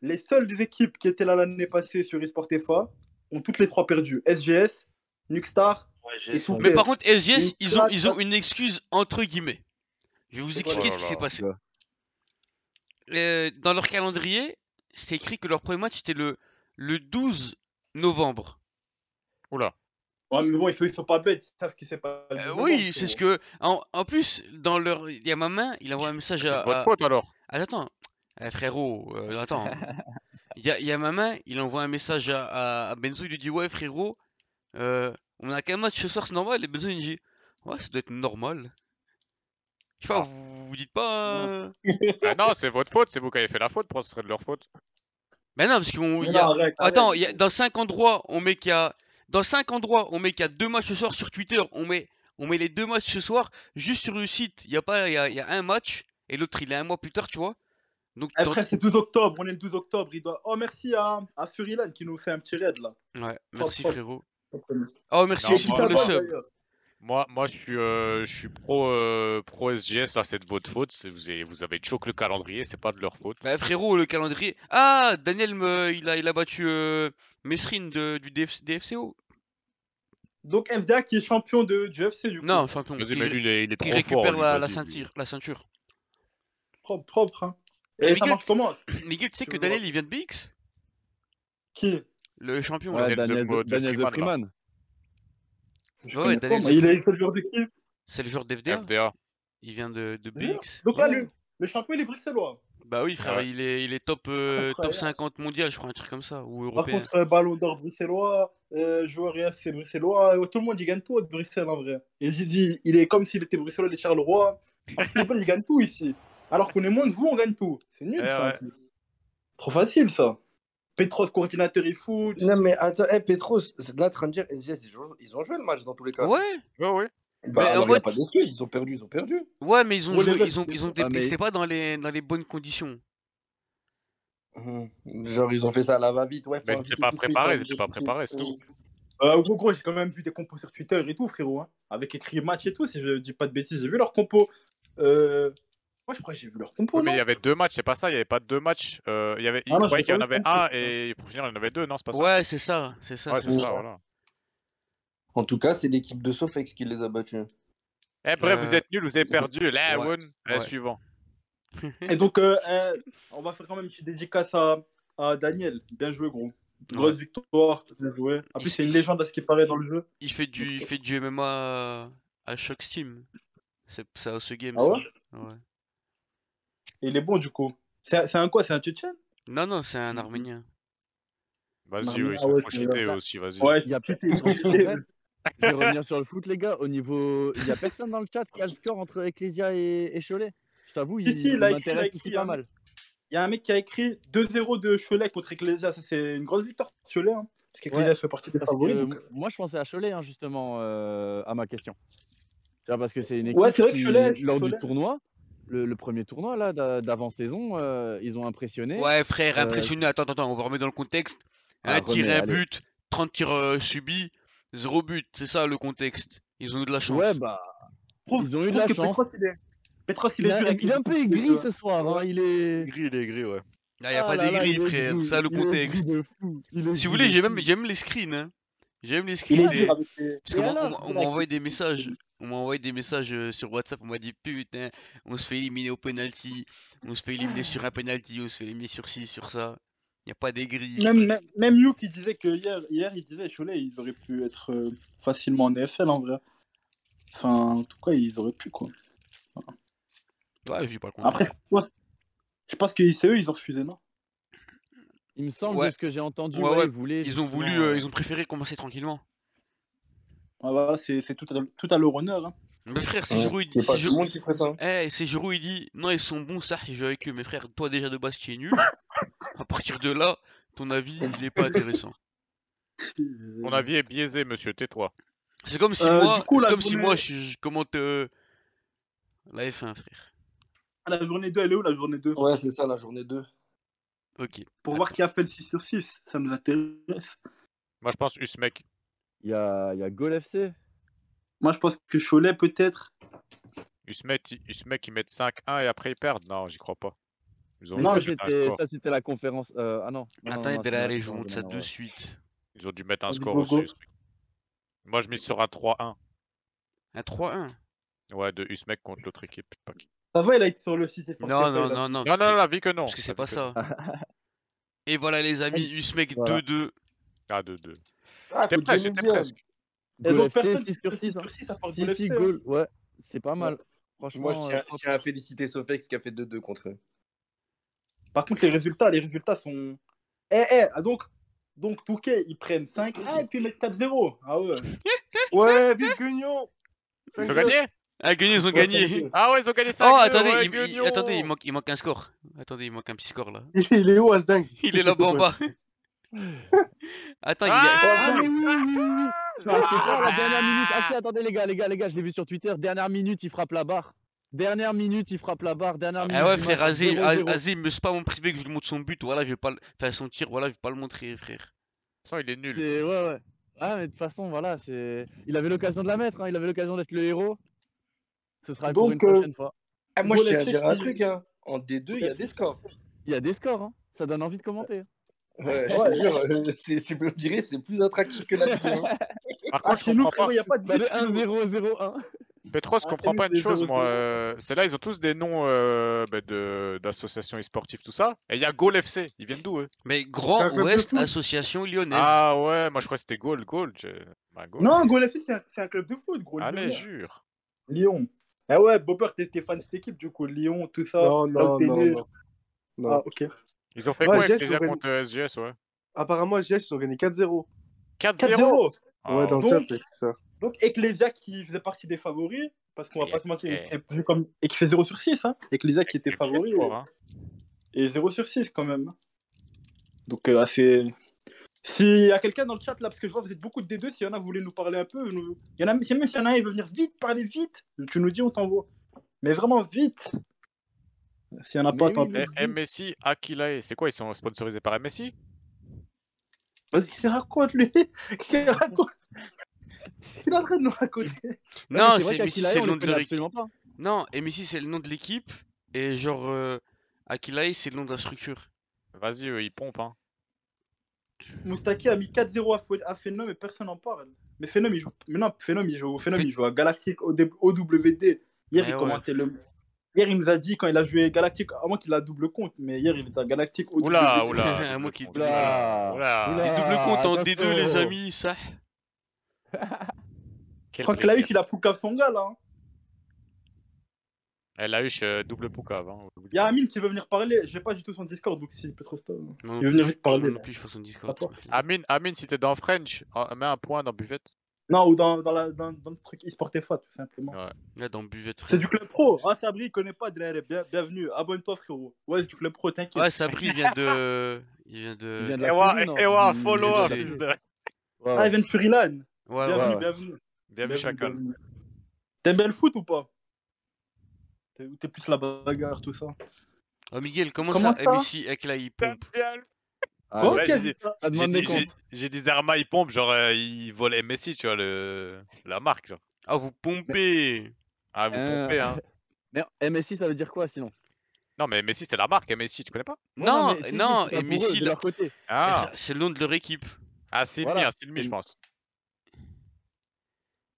les seules des équipes qui étaient là l'année passée sur eSport FA ont toutes les trois perdu. SGS, Nuxstar et Souper. Mais par contre, SGS, ils ont, ils ont une excuse entre guillemets. Je vais vous expliquer ce qui s'est passé. Euh, dans leur calendrier, c'est écrit que leur premier match était le, le 12 novembre. Oula. Ouais, mais bon, ils sont, ils sont pas bêtes. Ils savent que c'est pas. Euh, 19 oui, c'est ce frérot. que. En, en plus, dans leur. Il y a ma main, il envoie un message C'est à. de votre faute alors. Ah, Attends, Eh, frérot, euh, attends. Il y a, il y a ma main, il envoie un message à, à, Benzo, il lui dit Ouais, frérot, euh, on a qu'un match ce soir, c'est normal. Et Benzo, il dit Ouais, ça doit être normal. Je sais pas, Ah. vous, vous dites pas. euh, Bah non, c'est votre faute, c'est vous qui avez fait la faute, pourquoi ce serait de leur faute Ben non, parce qu'on. Non, a- arrête, Attends, y a- dans 5 endroits, on met qu'il y a. Dans 5 endroits, on met qu'il y a deux matchs ce soir sur Twitter. On met, on met les deux matchs ce soir. Juste sur le site, il y a pas, il y a, il y a un match. Et l'autre, il est un mois plus tard, tu vois. Donc, Eh, frère, c'est 12 octobre. On est le 12 octobre. Il doit... Oh, merci à, à Furilan qui nous fait un petit raid là. Ouais, merci frérot. Oh, merci Non, aussi pour le sub. Moi, moi, je suis, euh, je suis pro, euh, pro SGS, là, c'est de votre faute. Vous avez, vous avez choqué le calendrier, c'est pas de leur faute. Bah, frérot, le calendrier. Ah, Daniel, me... il, a, il a battu euh, Mesrine de, du DF- DFCO. Donc FDA qui est champion de, du FC du coup. Non, champion. Vas-y, Il, mais lui, il est, il est trop il fort. récupère la, ceinture. La ceinture. Propre, propre. Hein. Mais Et ça Miguel, marche comment? Miguel, tu sais que Daniel, il vient de BX Qui? Le champion, Ouais, là. Daniel The. Freeman. Je Ouais, pas. Il est seul joueur d'équipe. C'est le joueur d'FDA. FDA. Il vient de, de. BX. Donc là, Ouais. le, le champion, il est bruxellois. Bah oui, frère, Ouais. il, est, il est top, euh, top Incroyable. 50 mondial, je crois, un truc comme ça. Ou Par européen. contre, euh, ballon d'or bruxellois, euh, joueur EFC bruxellois, euh, tout le monde il gagne tout de Bruxelles en vrai. Et j'ai dit, il est comme s'il était bruxellois de Charleroi. Parce que les Belges, ils gagnent tout ici. Alors qu'on est moins que vous, on gagne tout. C'est nul Eh ça. Trop facile ça. Petros, coordinateur, il fout. Non, mais attends, hey, Petros, c'est là en train de dire SGS, ils ont, ils joué le match dans tous les cas. Ouais, Ouais, ouais. Bah, Mais en alors, y a mode- pas d'excuse, ils ont perdu, ils ont perdu. ouais, mais ils ont Ouais, joué, ils ont, c'est ils ont Ah, mais- déplacé pas dans les, dans les bonnes conditions. Mhm. Genre, ils ont fait ça à la va-vite. Ouais, Mais c'était pas de préparé, faut c'était pas de préparé, c'est tout. Euh, gros, gros, j'ai quand même vu des compos sur Twitter et tout, frérot. hein. Avec écrit match et tout, si je dis pas de bêtises. J'ai vu leurs compos. Euh... Moi, je crois que j'ai vu leurs compos. Oui, mais il y avait deux matchs, c'est pas ça, il y avait pas deux matchs. Euh, il y avait, Ah non, qu'il y en avait un et pour finir, il y en avait deux, non, c'est pas ça Ouais, c'est ça, c'est ça. Ouais, c'est ça. voilà. En tout cas, c'est l'équipe de Sofex qui les a battus. Eh, bref, vous Euh, êtes nuls, vous avez perdu. Là, ouais, ouais. suivant. Et donc, euh, euh, on va faire quand même une petite dédicace à, à Daniel. Bien joué, gros. Grosse victoire, bien joué. En plus, Il- c'est une il- légende à ce qui paraît dans le jeu. Il fait du, il fait du MMA à Shock Steam. C'est ça, ce game. Ah ça. ouais Ouais. Et il est bon, du coup. C'est un quoi? C'est un Tchétchène? Non, non, c'est un Arménien. Vas-y, ouais, ils ah sont vrai. aussi, vas-y. Ouais, Il y a cheaté. Je vais revenir sur le foot, les gars. Au niveau, il y a personne dans le chat qui a le score entre Ecclesia et, et Cholet. Je t'avoue, il, si, m'intéresse aussi pas hein. mal. il y a un mec qui a écrit 2-0 de Cholet contre Ecclesia. Ça, c'est une grosse victoire de Cholet. Hein, parce qu'Ecclesia Ouais, fait partie des favoris. que donc- moi, je pensais à Cholet, hein, justement, euh, à ma question. Tu vois, parce que c'est une équipe Ouais, vrai que qui, Cholet- lors du Cholet- tournoi, le, le premier tournoi là d'a- d'avant-saison, euh, ils ont impressionné. Ouais, frère, Euh, impressionné. Attends, attends, attends, on va remettre dans le contexte. Un Ah, tir, un allez. but, 30 tirs euh, subis, 0 but. C'est ça le contexte. Ils ont eu de la chance. Ouais, bah, Je trouve- Ils ont eu de la chance. Petros, il est, Petros, il il, est a- il un peu aigri ce soir. hein, Il est. Gris, il est gris, ouais. Là, y a Ah pas d'aigri, il frère. C'est ça le il contexte. il Si vous voulez, j'ai même, les screens. Hein. J'aime les Il screens. des-. Parce qu'on envoyé des messages. On m'a envoyé des messages euh, sur WhatsApp. On m'a dit putain, on se fait éliminer au penalty. On se fait éliminer sur un penalty. On se fait éliminer sur ci, sur ça. Y a pas d'aigri. Même, même, même You qui disait que hier, hier, il disait Cholet, ils auraient pu être euh, facilement en EFL en vrai. Enfin, en tout cas, ils auraient pu quoi. Ouais, je dis pas le contraire. Après, je pense, je pense que ICE, ils ont refusé, non? Il me semble Ouais. de ce que j'ai entendu, Ouais, ouais, ouais, ils voulaient. Ils ont voulu, euh, ils ont préféré commencer tranquillement. Voilà, c'est c'est tout à, tout à leur honneur. Hein. Mais frère, c'est Giroud, il C'est dit. pas c'est Giroud- c'est il dit non, ils sont bons, ça, je joue avec eux. Mais frère, toi déjà de base, tu es nul. à partir de là, ton avis, il est pas intéressant. Mon avis est biaisé, monsieur, tais-toi. C'est comme si Euh, moi, coup, comme si moi, je, je commente euh, la F1, frère. Ah, La journée 2, elle est où la journée 2 Ouais, c'est ça, la journée 2. Ok. Pour voir qui a fait le 6 sur 6, ça nous intéresse. Moi, je pense Usmek. Il y a, il y a Goal FC. Moi, je pense que Cholet, peut-être. Usmek, ils- Usmek, ils mettent 5-1 et après ils perdent. Non, j'y crois pas. Ils ont, Mais Non, ça, c'était, la conférence. euh, ah non. non, derrière, la je de ça de ouais. suite. Ils ont dû mettre un score aussi. Moi, je mise sur un 3-1. Un 3-1. Ouais, de Usmek contre l'autre équipe. Ça va, il a été sur le site. Non, non, non, non. Non, non, la vie que non. Parce que c'est pas ça. Et voilà, les amis, Usmek Voilà. 2-2. non. Ah, 2-2. Ah, J'étais presque, j'étais presque. Et donc, FC, personne 6 sur 6. Hein. 6 à part 6, Goal 6 FC, goals. Ouais, c'est pas mal. Moi, Franchement. je tiens, euh, je tiens à féliciter Sofex qui a fait 2-2 contre eux. Par contre, les résultats, les résultats sont. Eh, eh, ah, donc, donc Touquet, ils prennent 5 ah, et puis ils mettent 4-0. Ah ouais. Ouais, vive Guignon Ils ont gagné Ah, gagné, ils ont Ouais, gagné. 5-2. Ah ouais, ils ont gagné 5 Oh, attendez, ouais, il, il- Guignon. attendez, il manque, il manque un score. Attendez, il manque un petit score là. Il est où, Asding Il est là-bas en bas. Attends, il est. Ah, mais oui, oui, oui, oui. Non, c'était pas la dernière minute. Ah, si, attendez, les gars, les gars, les gars, je l'ai vu sur Twitter. Dernière minute, il frappe la barre. Dernière minute, il frappe la barre. Dernière minute. Ah ouais, frère, Azim, 0-0. Azim, me pas mon privé que je lui montre son but. Voilà, je vais pas le. Enfin, son tir, voilà, je vais pas le montrer, frère. Ça, il est nul. C'est ouais, ouais. Ah, mais de toute façon, voilà, c'est. Il avait l'occasion de la mettre. hein, Il avait l'occasion d'être le héros. Ce sera pour une Donc, euh, prochaine fois. Ah, moi, je tiens à dire un truc. Hein. En D2, il y a des scores. Il y a des scores. Hein. Ça donne envie de commenter. Ouais, euh, c'est, c'est, on dirait c'est plus attractif que la Ligue 1. Par Ah, contre, je chez nous, comprends frérot, pas. il n'y a pas de Bah, but. le 1-0-0-1. Petros, je Ah, comprends pas une chose, 0-0. moi. euh, c'est là, ils ont tous des noms euh, bah, de, d'associations e-sportives, tout ça. Et il y a Goal FC. Ils viennent d'où, eux? Mais Grand Ouest. Association Lyonnaise. Ah ouais, moi je crois que c'était Goal. Goal. je- Bah, Goal. Non, Goal FC, c'est un, c'est un club de foot, gros. Allez, Lyonnais. jure. Lyon. Ah ouais, Bopper, t'es t'es fan de cette équipe, du coup. Lyon, tout ça. Non, non, non. Non. Ah, ok. Ils ont fait Ouais, quoi avec les contre euh, SGS, ouais? Apparemment, GS, ils ont gagné 4-0. 4-0 4-0. Ah, Ouais, dans le donc- chat, c'est ça. Donc, Ecclesia qui faisait partie des favoris, parce qu'on va Et- pas se mentir, et- comme... qui fait 0 sur 6. Hein. Ecclesia qui était Et favori. hein. Et 0 sur 6 quand même. Donc, euh, assez. S'il y a quelqu'un dans le chat là, parce que je vois que vous êtes beaucoup de D2, s'il y en a, vous voulez nous parler un peu, nous... il y en a, si même s'il y en a un, il veut venir vite, parler vite, tu nous dis, on t'envoie. Mais vraiment vite. S'il y en a pas, oui, MSI, Akilae, c'est quoi Ils sont sponsorisés par MSI Vas-y, qu'il raconte lui? Qu'il raconte? Qu'est-ce qu'il est en train de nous raconter? Non, c'est vrai c'est le nom de. Non, c'est le nom l'équipe. Et genre, euh, Akilae, c'est le nom de la structure. Vas-y, eux, ils pompent. Hein. Moustaki a mis 4-0 à, Phenom et personne n'en parle. Mais Phenom, il joue. Mais non, Phenom, il joue, Phenom, Phe- il joue à Galactic OWD. Hier, Eh il ouais. commentait le. Hier, il nous a dit quand il a joué Galactic, à moins qu'il a double compte, mais hier, il était à Galactic OWD. Oula, oula. À moi double qui- compte. Oula. Oula. Les Oula. doubles comptes en attention. D2, les amis, ça. Je crois que la il a Poucave son gars là. hein. Eh, la huche, euh, double poucave. Hein. Il y a Amine qui veut venir parler. J'ai pas du tout son Discord, donc si peut trop Il veut venir vite parler. non plus, je son Discord. Amine, Amine, si t'es dans French, mets un point dans buvette. Non, ou dans, dans, la, dans, dans le truc e-sport FA, tout simplement. Ouais. Là, dans Buvette, frère. C'est du club pro. Ah, Sabri, il connaît pas de Bien, bienvenue. Abonne-toi, frérot. Ouais, c'est du club pro, t'inquiète. Ouais, Sabri, il vient de. Il vient Il de. vient Ewa, Ewa, Il- follow il- up. Ouais, Ah, il vient de Furilan. Ouais, bienvenue, ouais. bienvenue. Bienvenue chacun. T'aimes bien le foot ou pas? T'es t'es plus la bagarre, tout ça? Oh, Miguel, comment, Comment ça, ça? MSI avec la hip pompe? Qui a j'ai dit ça Ça J'ai demande dit, des j'ai- comptes. j'ai dit Zerma, il pompe, genre, euh, il vole MSI, tu vois, le... la marque, genre. Ah, vous pompez Ah, vous Euh, pompez, hein. Mais MSI, ça veut dire quoi sinon? Non, mais MSI, c'est la marque, MSI, tu connais pas? Ouais, Non, si, non, eux, MSI, de là- leur côté. Ah, c'est le nom de leur équipe. ah c'est Voilà. le c'est le je pense.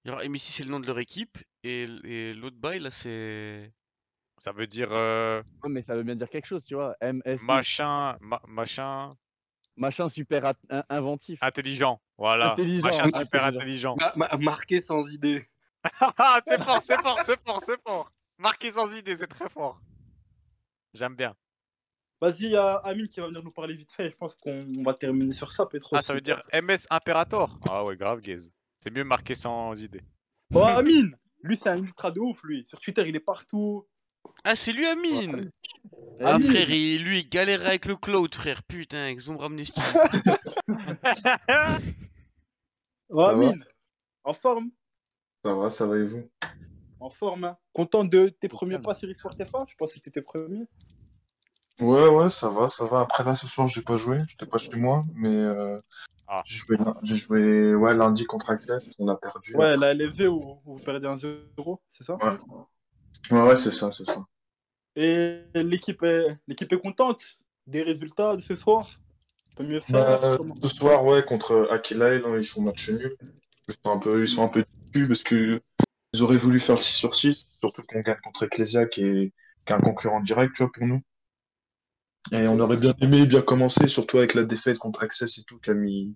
Genre, MSI, c'est le nom de leur équipe. Et, et l'autre bail, là, c'est. Ça veut dire euh, Ouais, mais ça veut bien dire quelque chose, tu vois. MSI. machin, ma- machin, Machin super inventif. intelligent. Voilà. Intelligent, Machin super intelligent. intelligent. Ma- ma- marqué sans idée. Ah, c'est fort, c'est fort, c'est fort, c'est fort. Marqué sans idée, c'est très fort. J'aime bien. Vas-y, il y a Amine qui va venir nous parler vite fait. Je pense qu'on va terminer sur ça, Petro. Ah, ça veut dire MS Imperator. Ah ouais, grave, gaze. C'est mieux marqué sans idée. Oh, Amine Lui, c'est un ultra de ouf, lui. Sur Twitter, il est partout. Ah, c'est lui, Amine Ah, Amine. frère, il- lui, il galère avec le cloud, frère. Putain, avec Zoom Amnesty. Oh, va Amine En forme? Ça va, ça va et vous? En forme, hein Content de tes premiers pas sur eSport FA Je pensais que t'étais premier. Ouais, ouais, ça va, ça va. Après là, ce soir, j'ai pas joué, j'étais pas chez moi, mais euh, Ah. j'ai joué, j'ai joué ouais, lundi contre Access, on a perdu. Ouais, la LFV où, où vous perdez un 0, c'est ça? Ouais, ouais, ouais, c'est ça, c'est ça. Et l'équipe est, l'équipe est contente des résultats de ce soir On peut mieux faire Bah, ce soir, ouais, contre Aquila, là, ils font match nul. Ils sont un peu, ils sont un peu déçus parce que ils auraient voulu faire le 6 sur 6, surtout qu'on gagne contre Ecclesia qui est, qui est un concurrent direct, tu vois, pour nous. Et on aurait bien aimé bien commencer, surtout avec la défaite contre Access et tout, qui a mis.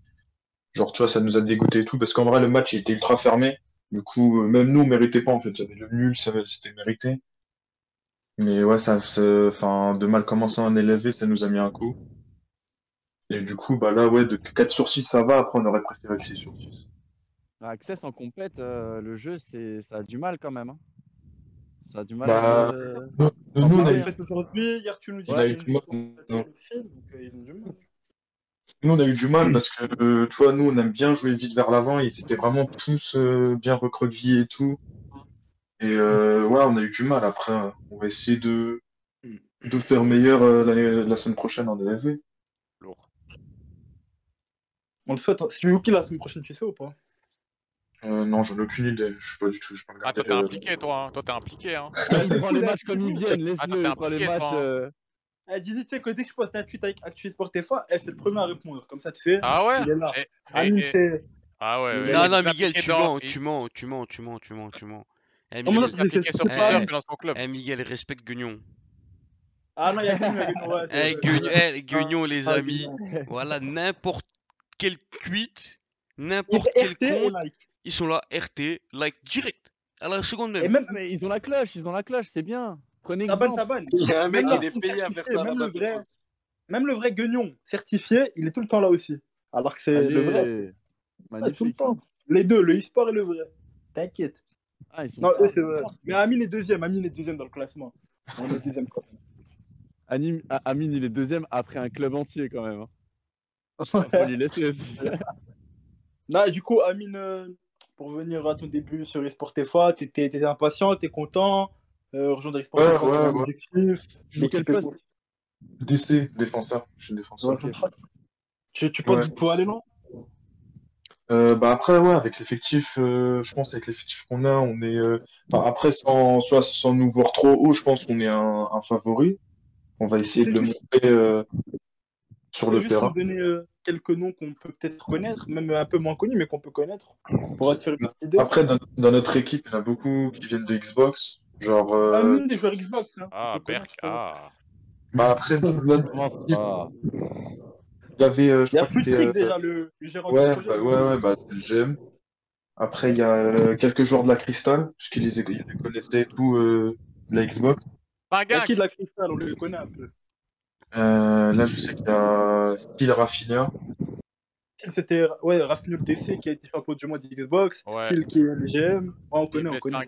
Genre, tu vois, ça nous a dégoûté et tout, parce qu'en vrai, le match il était ultra fermé. Du coup, euh, même nous, on méritait pas, en fait. Il y avait le nul, ça, c'était mérité. Mais ouais, ça, enfin, de mal commencer en élevé, ça nous a mis un coup. Et du coup, bah là, ouais, de 4 sur 6, ça va. Après, on aurait préféré que 6 sur 6. Access en compète, euh, le jeu, c'est ça a du mal quand même. hein. Ça a du mal. Bah, euh, Nous, On on a eu eu, fait aujourd'hui, hier tu nous dis on a que eu du mal. c'est le film, donc euh, ils ont du mal. Nous, on a eu du mal parce que, euh, tu vois, nous, on aime bien jouer vite vers l'avant. Ils étaient vraiment tous euh, bien recroquevillés et tout. Et euh, ouais, on a eu du mal. Après, on va essayer de, de faire meilleur euh, la semaine prochaine en ELV. Lourd. On le souhaite. hein. Si tu joues qui la semaine prochaine, tu sais ou pas? Euh, non, j'en ai aucune idée. Je sais pas du tout. Ah, toi, t'es euh, impliqué, toi. Hein. Toi, t'es impliqué, hein. il prend les matchs comme ils viennent, laisse-le, t'es il prend les matchs. Elle dit, tu sais que dès que je poste un tweet avec Actu Sport FA, elle c'est le premier à répondre. Comme ça, tu sais, Ah ouais il est là. Et- et- Amine, et- c'est. Ah ouais, ouais. non, non, Miguel, tu mens, tu mens, tu mens, tu mens, tu mens, tu mens. Eh, Miguel, club. eh, Miguel, respecte Guignon. Ah non, il y a Guignon, ouais, Eh, Guignon, eh, Guignon, les Ah, amis. Voilà, n'importe quel tweet, n'importe quel compte, like. ils sont là, RT, like direct, à la seconde Et même. même, Mais ils ont la cloche, ils ont la cloche, c'est bien. Prenez. Il y a un mec Même qui est payé à faire ça. même, le vrai, même le vrai Guignon certifié, il est tout le temps là aussi. Alors que c'est le vrai. Tout le temps. Les deux, le e-sport et le vrai. T'inquiète. Ah, ils sont Non, eux, c'est vrai. Mais Amine est deuxième. Amine est deuxième dans le classement. On est deuxième quand Anim- A- Amine, il est deuxième après un club entier quand même. hein. Faut lui laisser aussi. Non, et du coup, Amine, euh, pour venir à ton début sur eSport FA, t'étais t'étais impatient, t'es content? Euh, rejoindre eSport Ouais, ouais, ouais. Tu joues quel poste. DC, défenseur. Je suis défenseur. Ouais. Tu, tu penses Ouais. qu'il faut aller loin Euh, bah après ouais avec l'effectif euh, je pense avec l'effectif qu'on a on est euh, enfin, après sans vois, sans nous voir trop haut je pense qu'on est un, un favori on va essayer de le montrer euh, sur le juste terrain pour donner euh, quelques noms qu'on peut peut-être connaître, même un peu moins connus, mais qu'on peut connaître, pour idée. après dans, dans notre équipe il y en a beaucoup qui viennent de Xbox genre euh, Amine, des joueurs Xbox. Hein. Ah, Berk. Ah. bah après équipe va il y avait euh, je Il y a Futrix euh, déjà, le, le gérant ouais du projet. bah, ouais ouais bah c'est le GM après il y a euh, quelques joueurs de la Crystal puisqu'ils les, connaissaient et tout euh, de la Xbox Pingax. qui de la Cristal On le connaît un peu. Euh, là, je sais qu'il y a Style Raffinia. Style, c'était ouais, Rafinha le TC qui a été champion du mois d'Xbox. Ouais. Style qui est LGM. Ouais, on Il connaît, on connaît.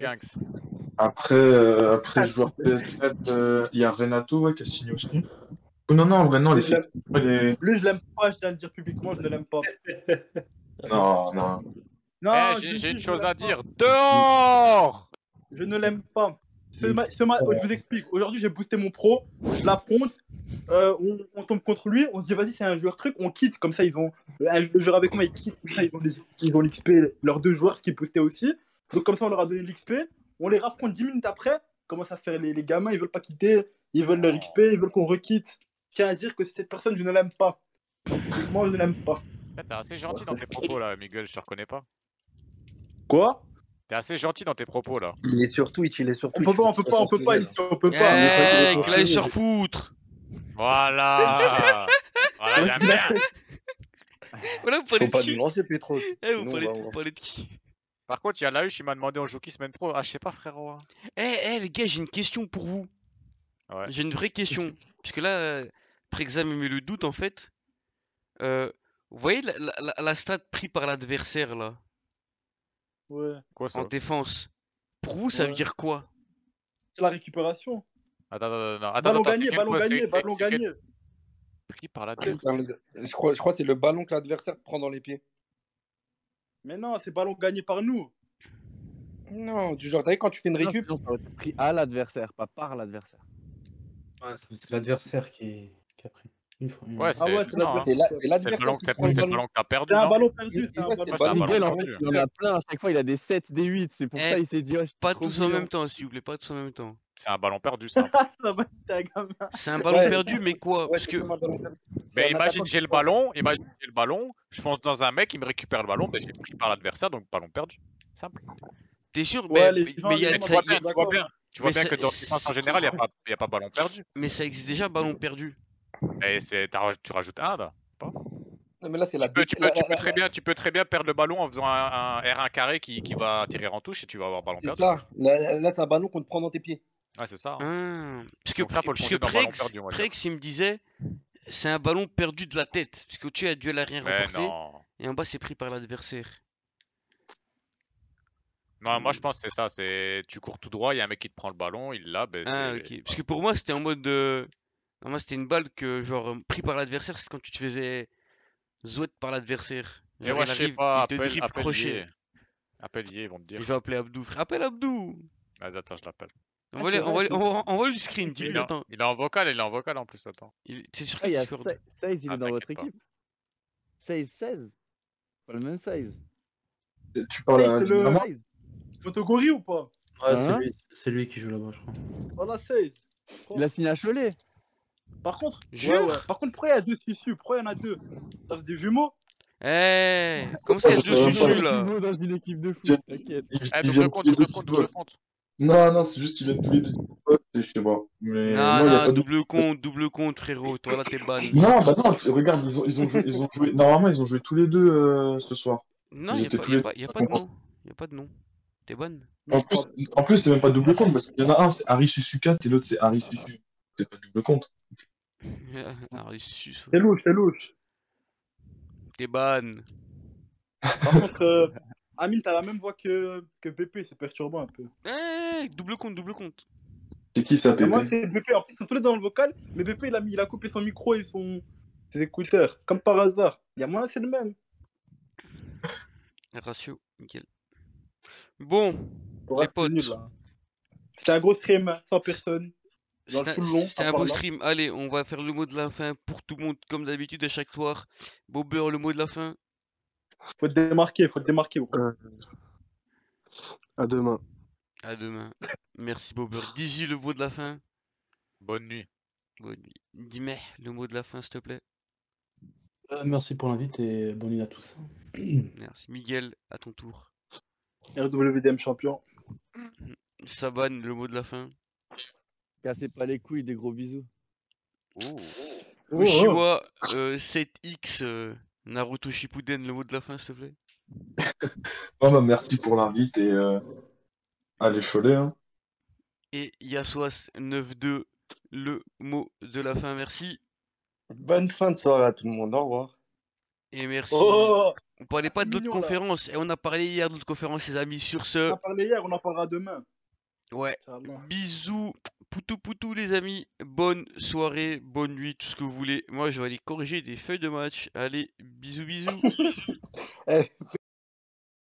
Après, euh, après Ah, joueur c'est- PS4, euh, il y a Renato ouais, qui a signé aussi. Oh, non, non, en vrai, non, les filles. les- Lui, je l'aime pas, je viens de le dire publiquement, je ne l'aime pas. Non, non. Non, Eh, j'ai une chose à pas. dire. Dehors Je ne l'aime pas. Ce Oui. ma- ce ma- Je vous explique. Aujourd'hui, j'ai boosté mon pro. Je l'affronte. euh, on, on tombe contre lui. On se dit, vas-y, c'est un joueur truc. On quitte. Comme ça, ils ont. un- Le joueur avec moi, ils quittent. Comme ça, ils ont l'XP. Leurs deux joueurs, ce qui boostaient aussi. Donc, comme ça, on leur a donné l'XP. On les raffronte 10 minutes après. Commence à faire les, les gamins. Ils veulent pas quitter. Ils veulent leur XP. Ils veulent qu'on requitte. Je tiens à dire que cette personne, je ne l'aime pas. Moi, je ne l'aime pas. Eh, T'es assez gentil dans tes propos là, Miguel, je te reconnais pas. Quoi? T'es assez gentil dans tes propos là. Il est sur Twitch, il est sur On Twitch. peut pas, on peut pas, on peut pas ici, on peut pas. Eh, qu'il aille se refoutre Voilà bien Voilà, vous Faut parlez de pas qui nous lancer, Petros. Eh, vous Sinon, parlez, on va- vous parlez de qui Par contre, il y a Lauch, il m'a demandé on joue qui semaine pro. Ah, je sais pas, frérot. hein. Eh, eh, les gars, j'ai une question pour vous. Ouais. J'ai une vraie question. Parce que là, euh, Prexam me met le doute en fait. Euh, vous voyez la, la, la- la stat pris par l'adversaire là, Ouais. Quoi ça en défense Pour vous, ça veut dire quoi? C'est la récupération. Attends, attends, attends. attends, Ballon attends, gagné, ballon gagné, ballon gagné. Pris par la Je crois, je crois que c'est le ballon que l'adversaire prend dans les pieds. Mais non, c'est ballon gagné par nous. Non, du genre, t'as vu quand tu fais une Non, récup sinon, ça pris à l'adversaire, pas par l'adversaire. Ouais, c'est c'est l'adversaire qui, qui a pris. Une fois. une- Ouais, c'est Ah ouais, c'est ça, hein. l'adversaire. C'est c'est l'adversaire ballon que t'as le c'est le ballon. que t'as perdu, C'est un ballon perdu, c'est un ouais, Ouais, Miguel, en perdu, fait, il en a plein. À chaque fois, il a des 7, des 8. C'est pour Eh, ça il s'est dit, ouais, je suis Pas tous en même temps, s'il vous plaît, pas tous en même temps. C'est un ballon perdu, ça. C'est un ballon Ouais. perdu, mais quoi? Ouais, Parce c'est que comme un ballon perdu. C'est Mais un imagine, j'ai le ballon, imagine, j'ai le ballon, je fonce dans un mec, il me récupère le ballon, ben j'ai pris par l'adversaire, donc ballon perdu. Simple. t'es sûr? Ouais, mais, mais- mais il y a- Tu ça- vois y bien, tu vois bien, tu vois Mais bien ça- que dans le en général, il n'y a, pas- y a pas ballon perdu. mais ça existe déjà, ballon perdu. Et tu rajoutes un là. Non, mais là, c'est la Tu peux, tu, la- peux, tu la- peux la- très bien, tu peux très bien perdre le ballon en faisant un, un R1 carré qui, qui va tirer en touche et tu vas avoir ballon perdu. ça. Là, là, c'est un ballon qu'on te prend dans tes pieds. Ouais, c'est ça. hein. Ah, parce que, ça, parce que Prex, perdu. Prex, il me disait, c'est un ballon perdu de la tête. Parce qu'au-dessus, il y a duel aérien Mais remporté. non. Et en bas, c'est pris par l'adversaire. Non, moi je pense que c'est ça. C'est tu cours tout droit, il y a un mec qui te prend le ballon, il l'a. Ben, Ah, ok. Parce que pour moi, c'était en mode de. Non, moi, c'était une balle que, genre, euh, pris par l'adversaire, c'est quand tu te faisais zouette par l'adversaire. Et il je sais pas, il te appelle, appelle crochet. Yé. Appelle Yé, ils vont te Et dire. je vais appeler Abdou. Frère, appelle Abdou Vas-y, attends, je l'appelle. On Ah, on, on, va, on lui screen, Il, dis-lui, est en- attends. il est en vocal, il est en vocal en plus, attends. Il- C'est sur Ah, quel il y a Discord 16, il Ah, est dans votre équipe 16, 16 Pas le même size. Tu parles Hey, à c'est le- Size. Photogori ou pas? Ouais, c'est Hein? lui, c'est lui qui joue là-bas, je crois. Voilà, 16. Il a signé à Cholet. Par contre, Jure ouais. Par contre, pourquoi il y a deux susus Pourquoi il y en a deux? Ça, C'est des jumeaux Eh Comment ça, il y a deux susus là? Jumeaux dans une équipe de foot, t'inquiète. Ils, Eh, double compte, double compte, double compte. Non, non, c'est juste qu'ils viennent tous les deux je sais pas. Mais Non, non, il y a non, pas de... double compte, double compte, frérot. Toi là, t'es ban. Non, bah non, regarde, ils ont, ils ont joué, ils ont joué... Normalement, ils ont joué tous les deux euh, ce soir. Non, Ils y a pas, y a les pas, deux y a pas pas de nom. Y a pas de nom. T'es ban. En plus, en plus c'est même pas double compte, parce qu'il y en a un, c'est Harry Susukat, et l'autre, c'est Harry Susu. C'est pas double compte. Ah. C'est louche, c'est louche. T'es ban. Par contre, euh, Amine, t'as la même voix que, que BP, c'est perturbant un peu. Eh, double compte, double compte. C'est qui ça, Et moi, c'est BP. En plus, ils sont tous les deux dans le vocal, mais BP, il a, mis, il a coupé son micro et son, ses écouteurs. Comme par hasard. Il y a moins, c'est le même. Ratio, nickel. Bon, Bref, les potes. c'est là. C'était un gros stream, hein, 100 personnes. C'était un, beau stream. Allez, on va faire le mot de la fin pour tout le monde, comme d'habitude, à chaque soir. Bobber, le mot de la fin. Faut te démarquer, faut te démarquer. Euh, À demain. À demain. Merci, Bobber. Dizzy, le mot de la fin. Bonne nuit. Bonne nuit. Dimeh, le mot de la fin, s'il te plaît. Euh, merci pour l'invite et bonne nuit à tous. Merci. Miguel, à ton tour. RWDM champion. Saban, le mot de la fin. Cassez pas les couilles, des gros bisous. Oh. Oh, Ushiwa, euh, 7X, euh, Naruto Shippuden, le mot de la fin, s'il te plaît. Oh, bah, merci pour l'invite, et euh... allez, Cholet, hein. Et Yaswas 92, le mot de la fin, merci. Bonne fin de soirée à tout le monde. Au revoir. Et merci. Oh, On parlait pas de l'autre conférence. Et on a parlé hier de l'autre conférence, les amis. Sur on ce, a parlé hier, on en parlera demain. ouais. Bisous, poutou poutou les amis. Bonne soirée, bonne nuit, tout ce que vous voulez. Moi, je vais aller corriger des feuilles de match. Allez, bisous, bisous.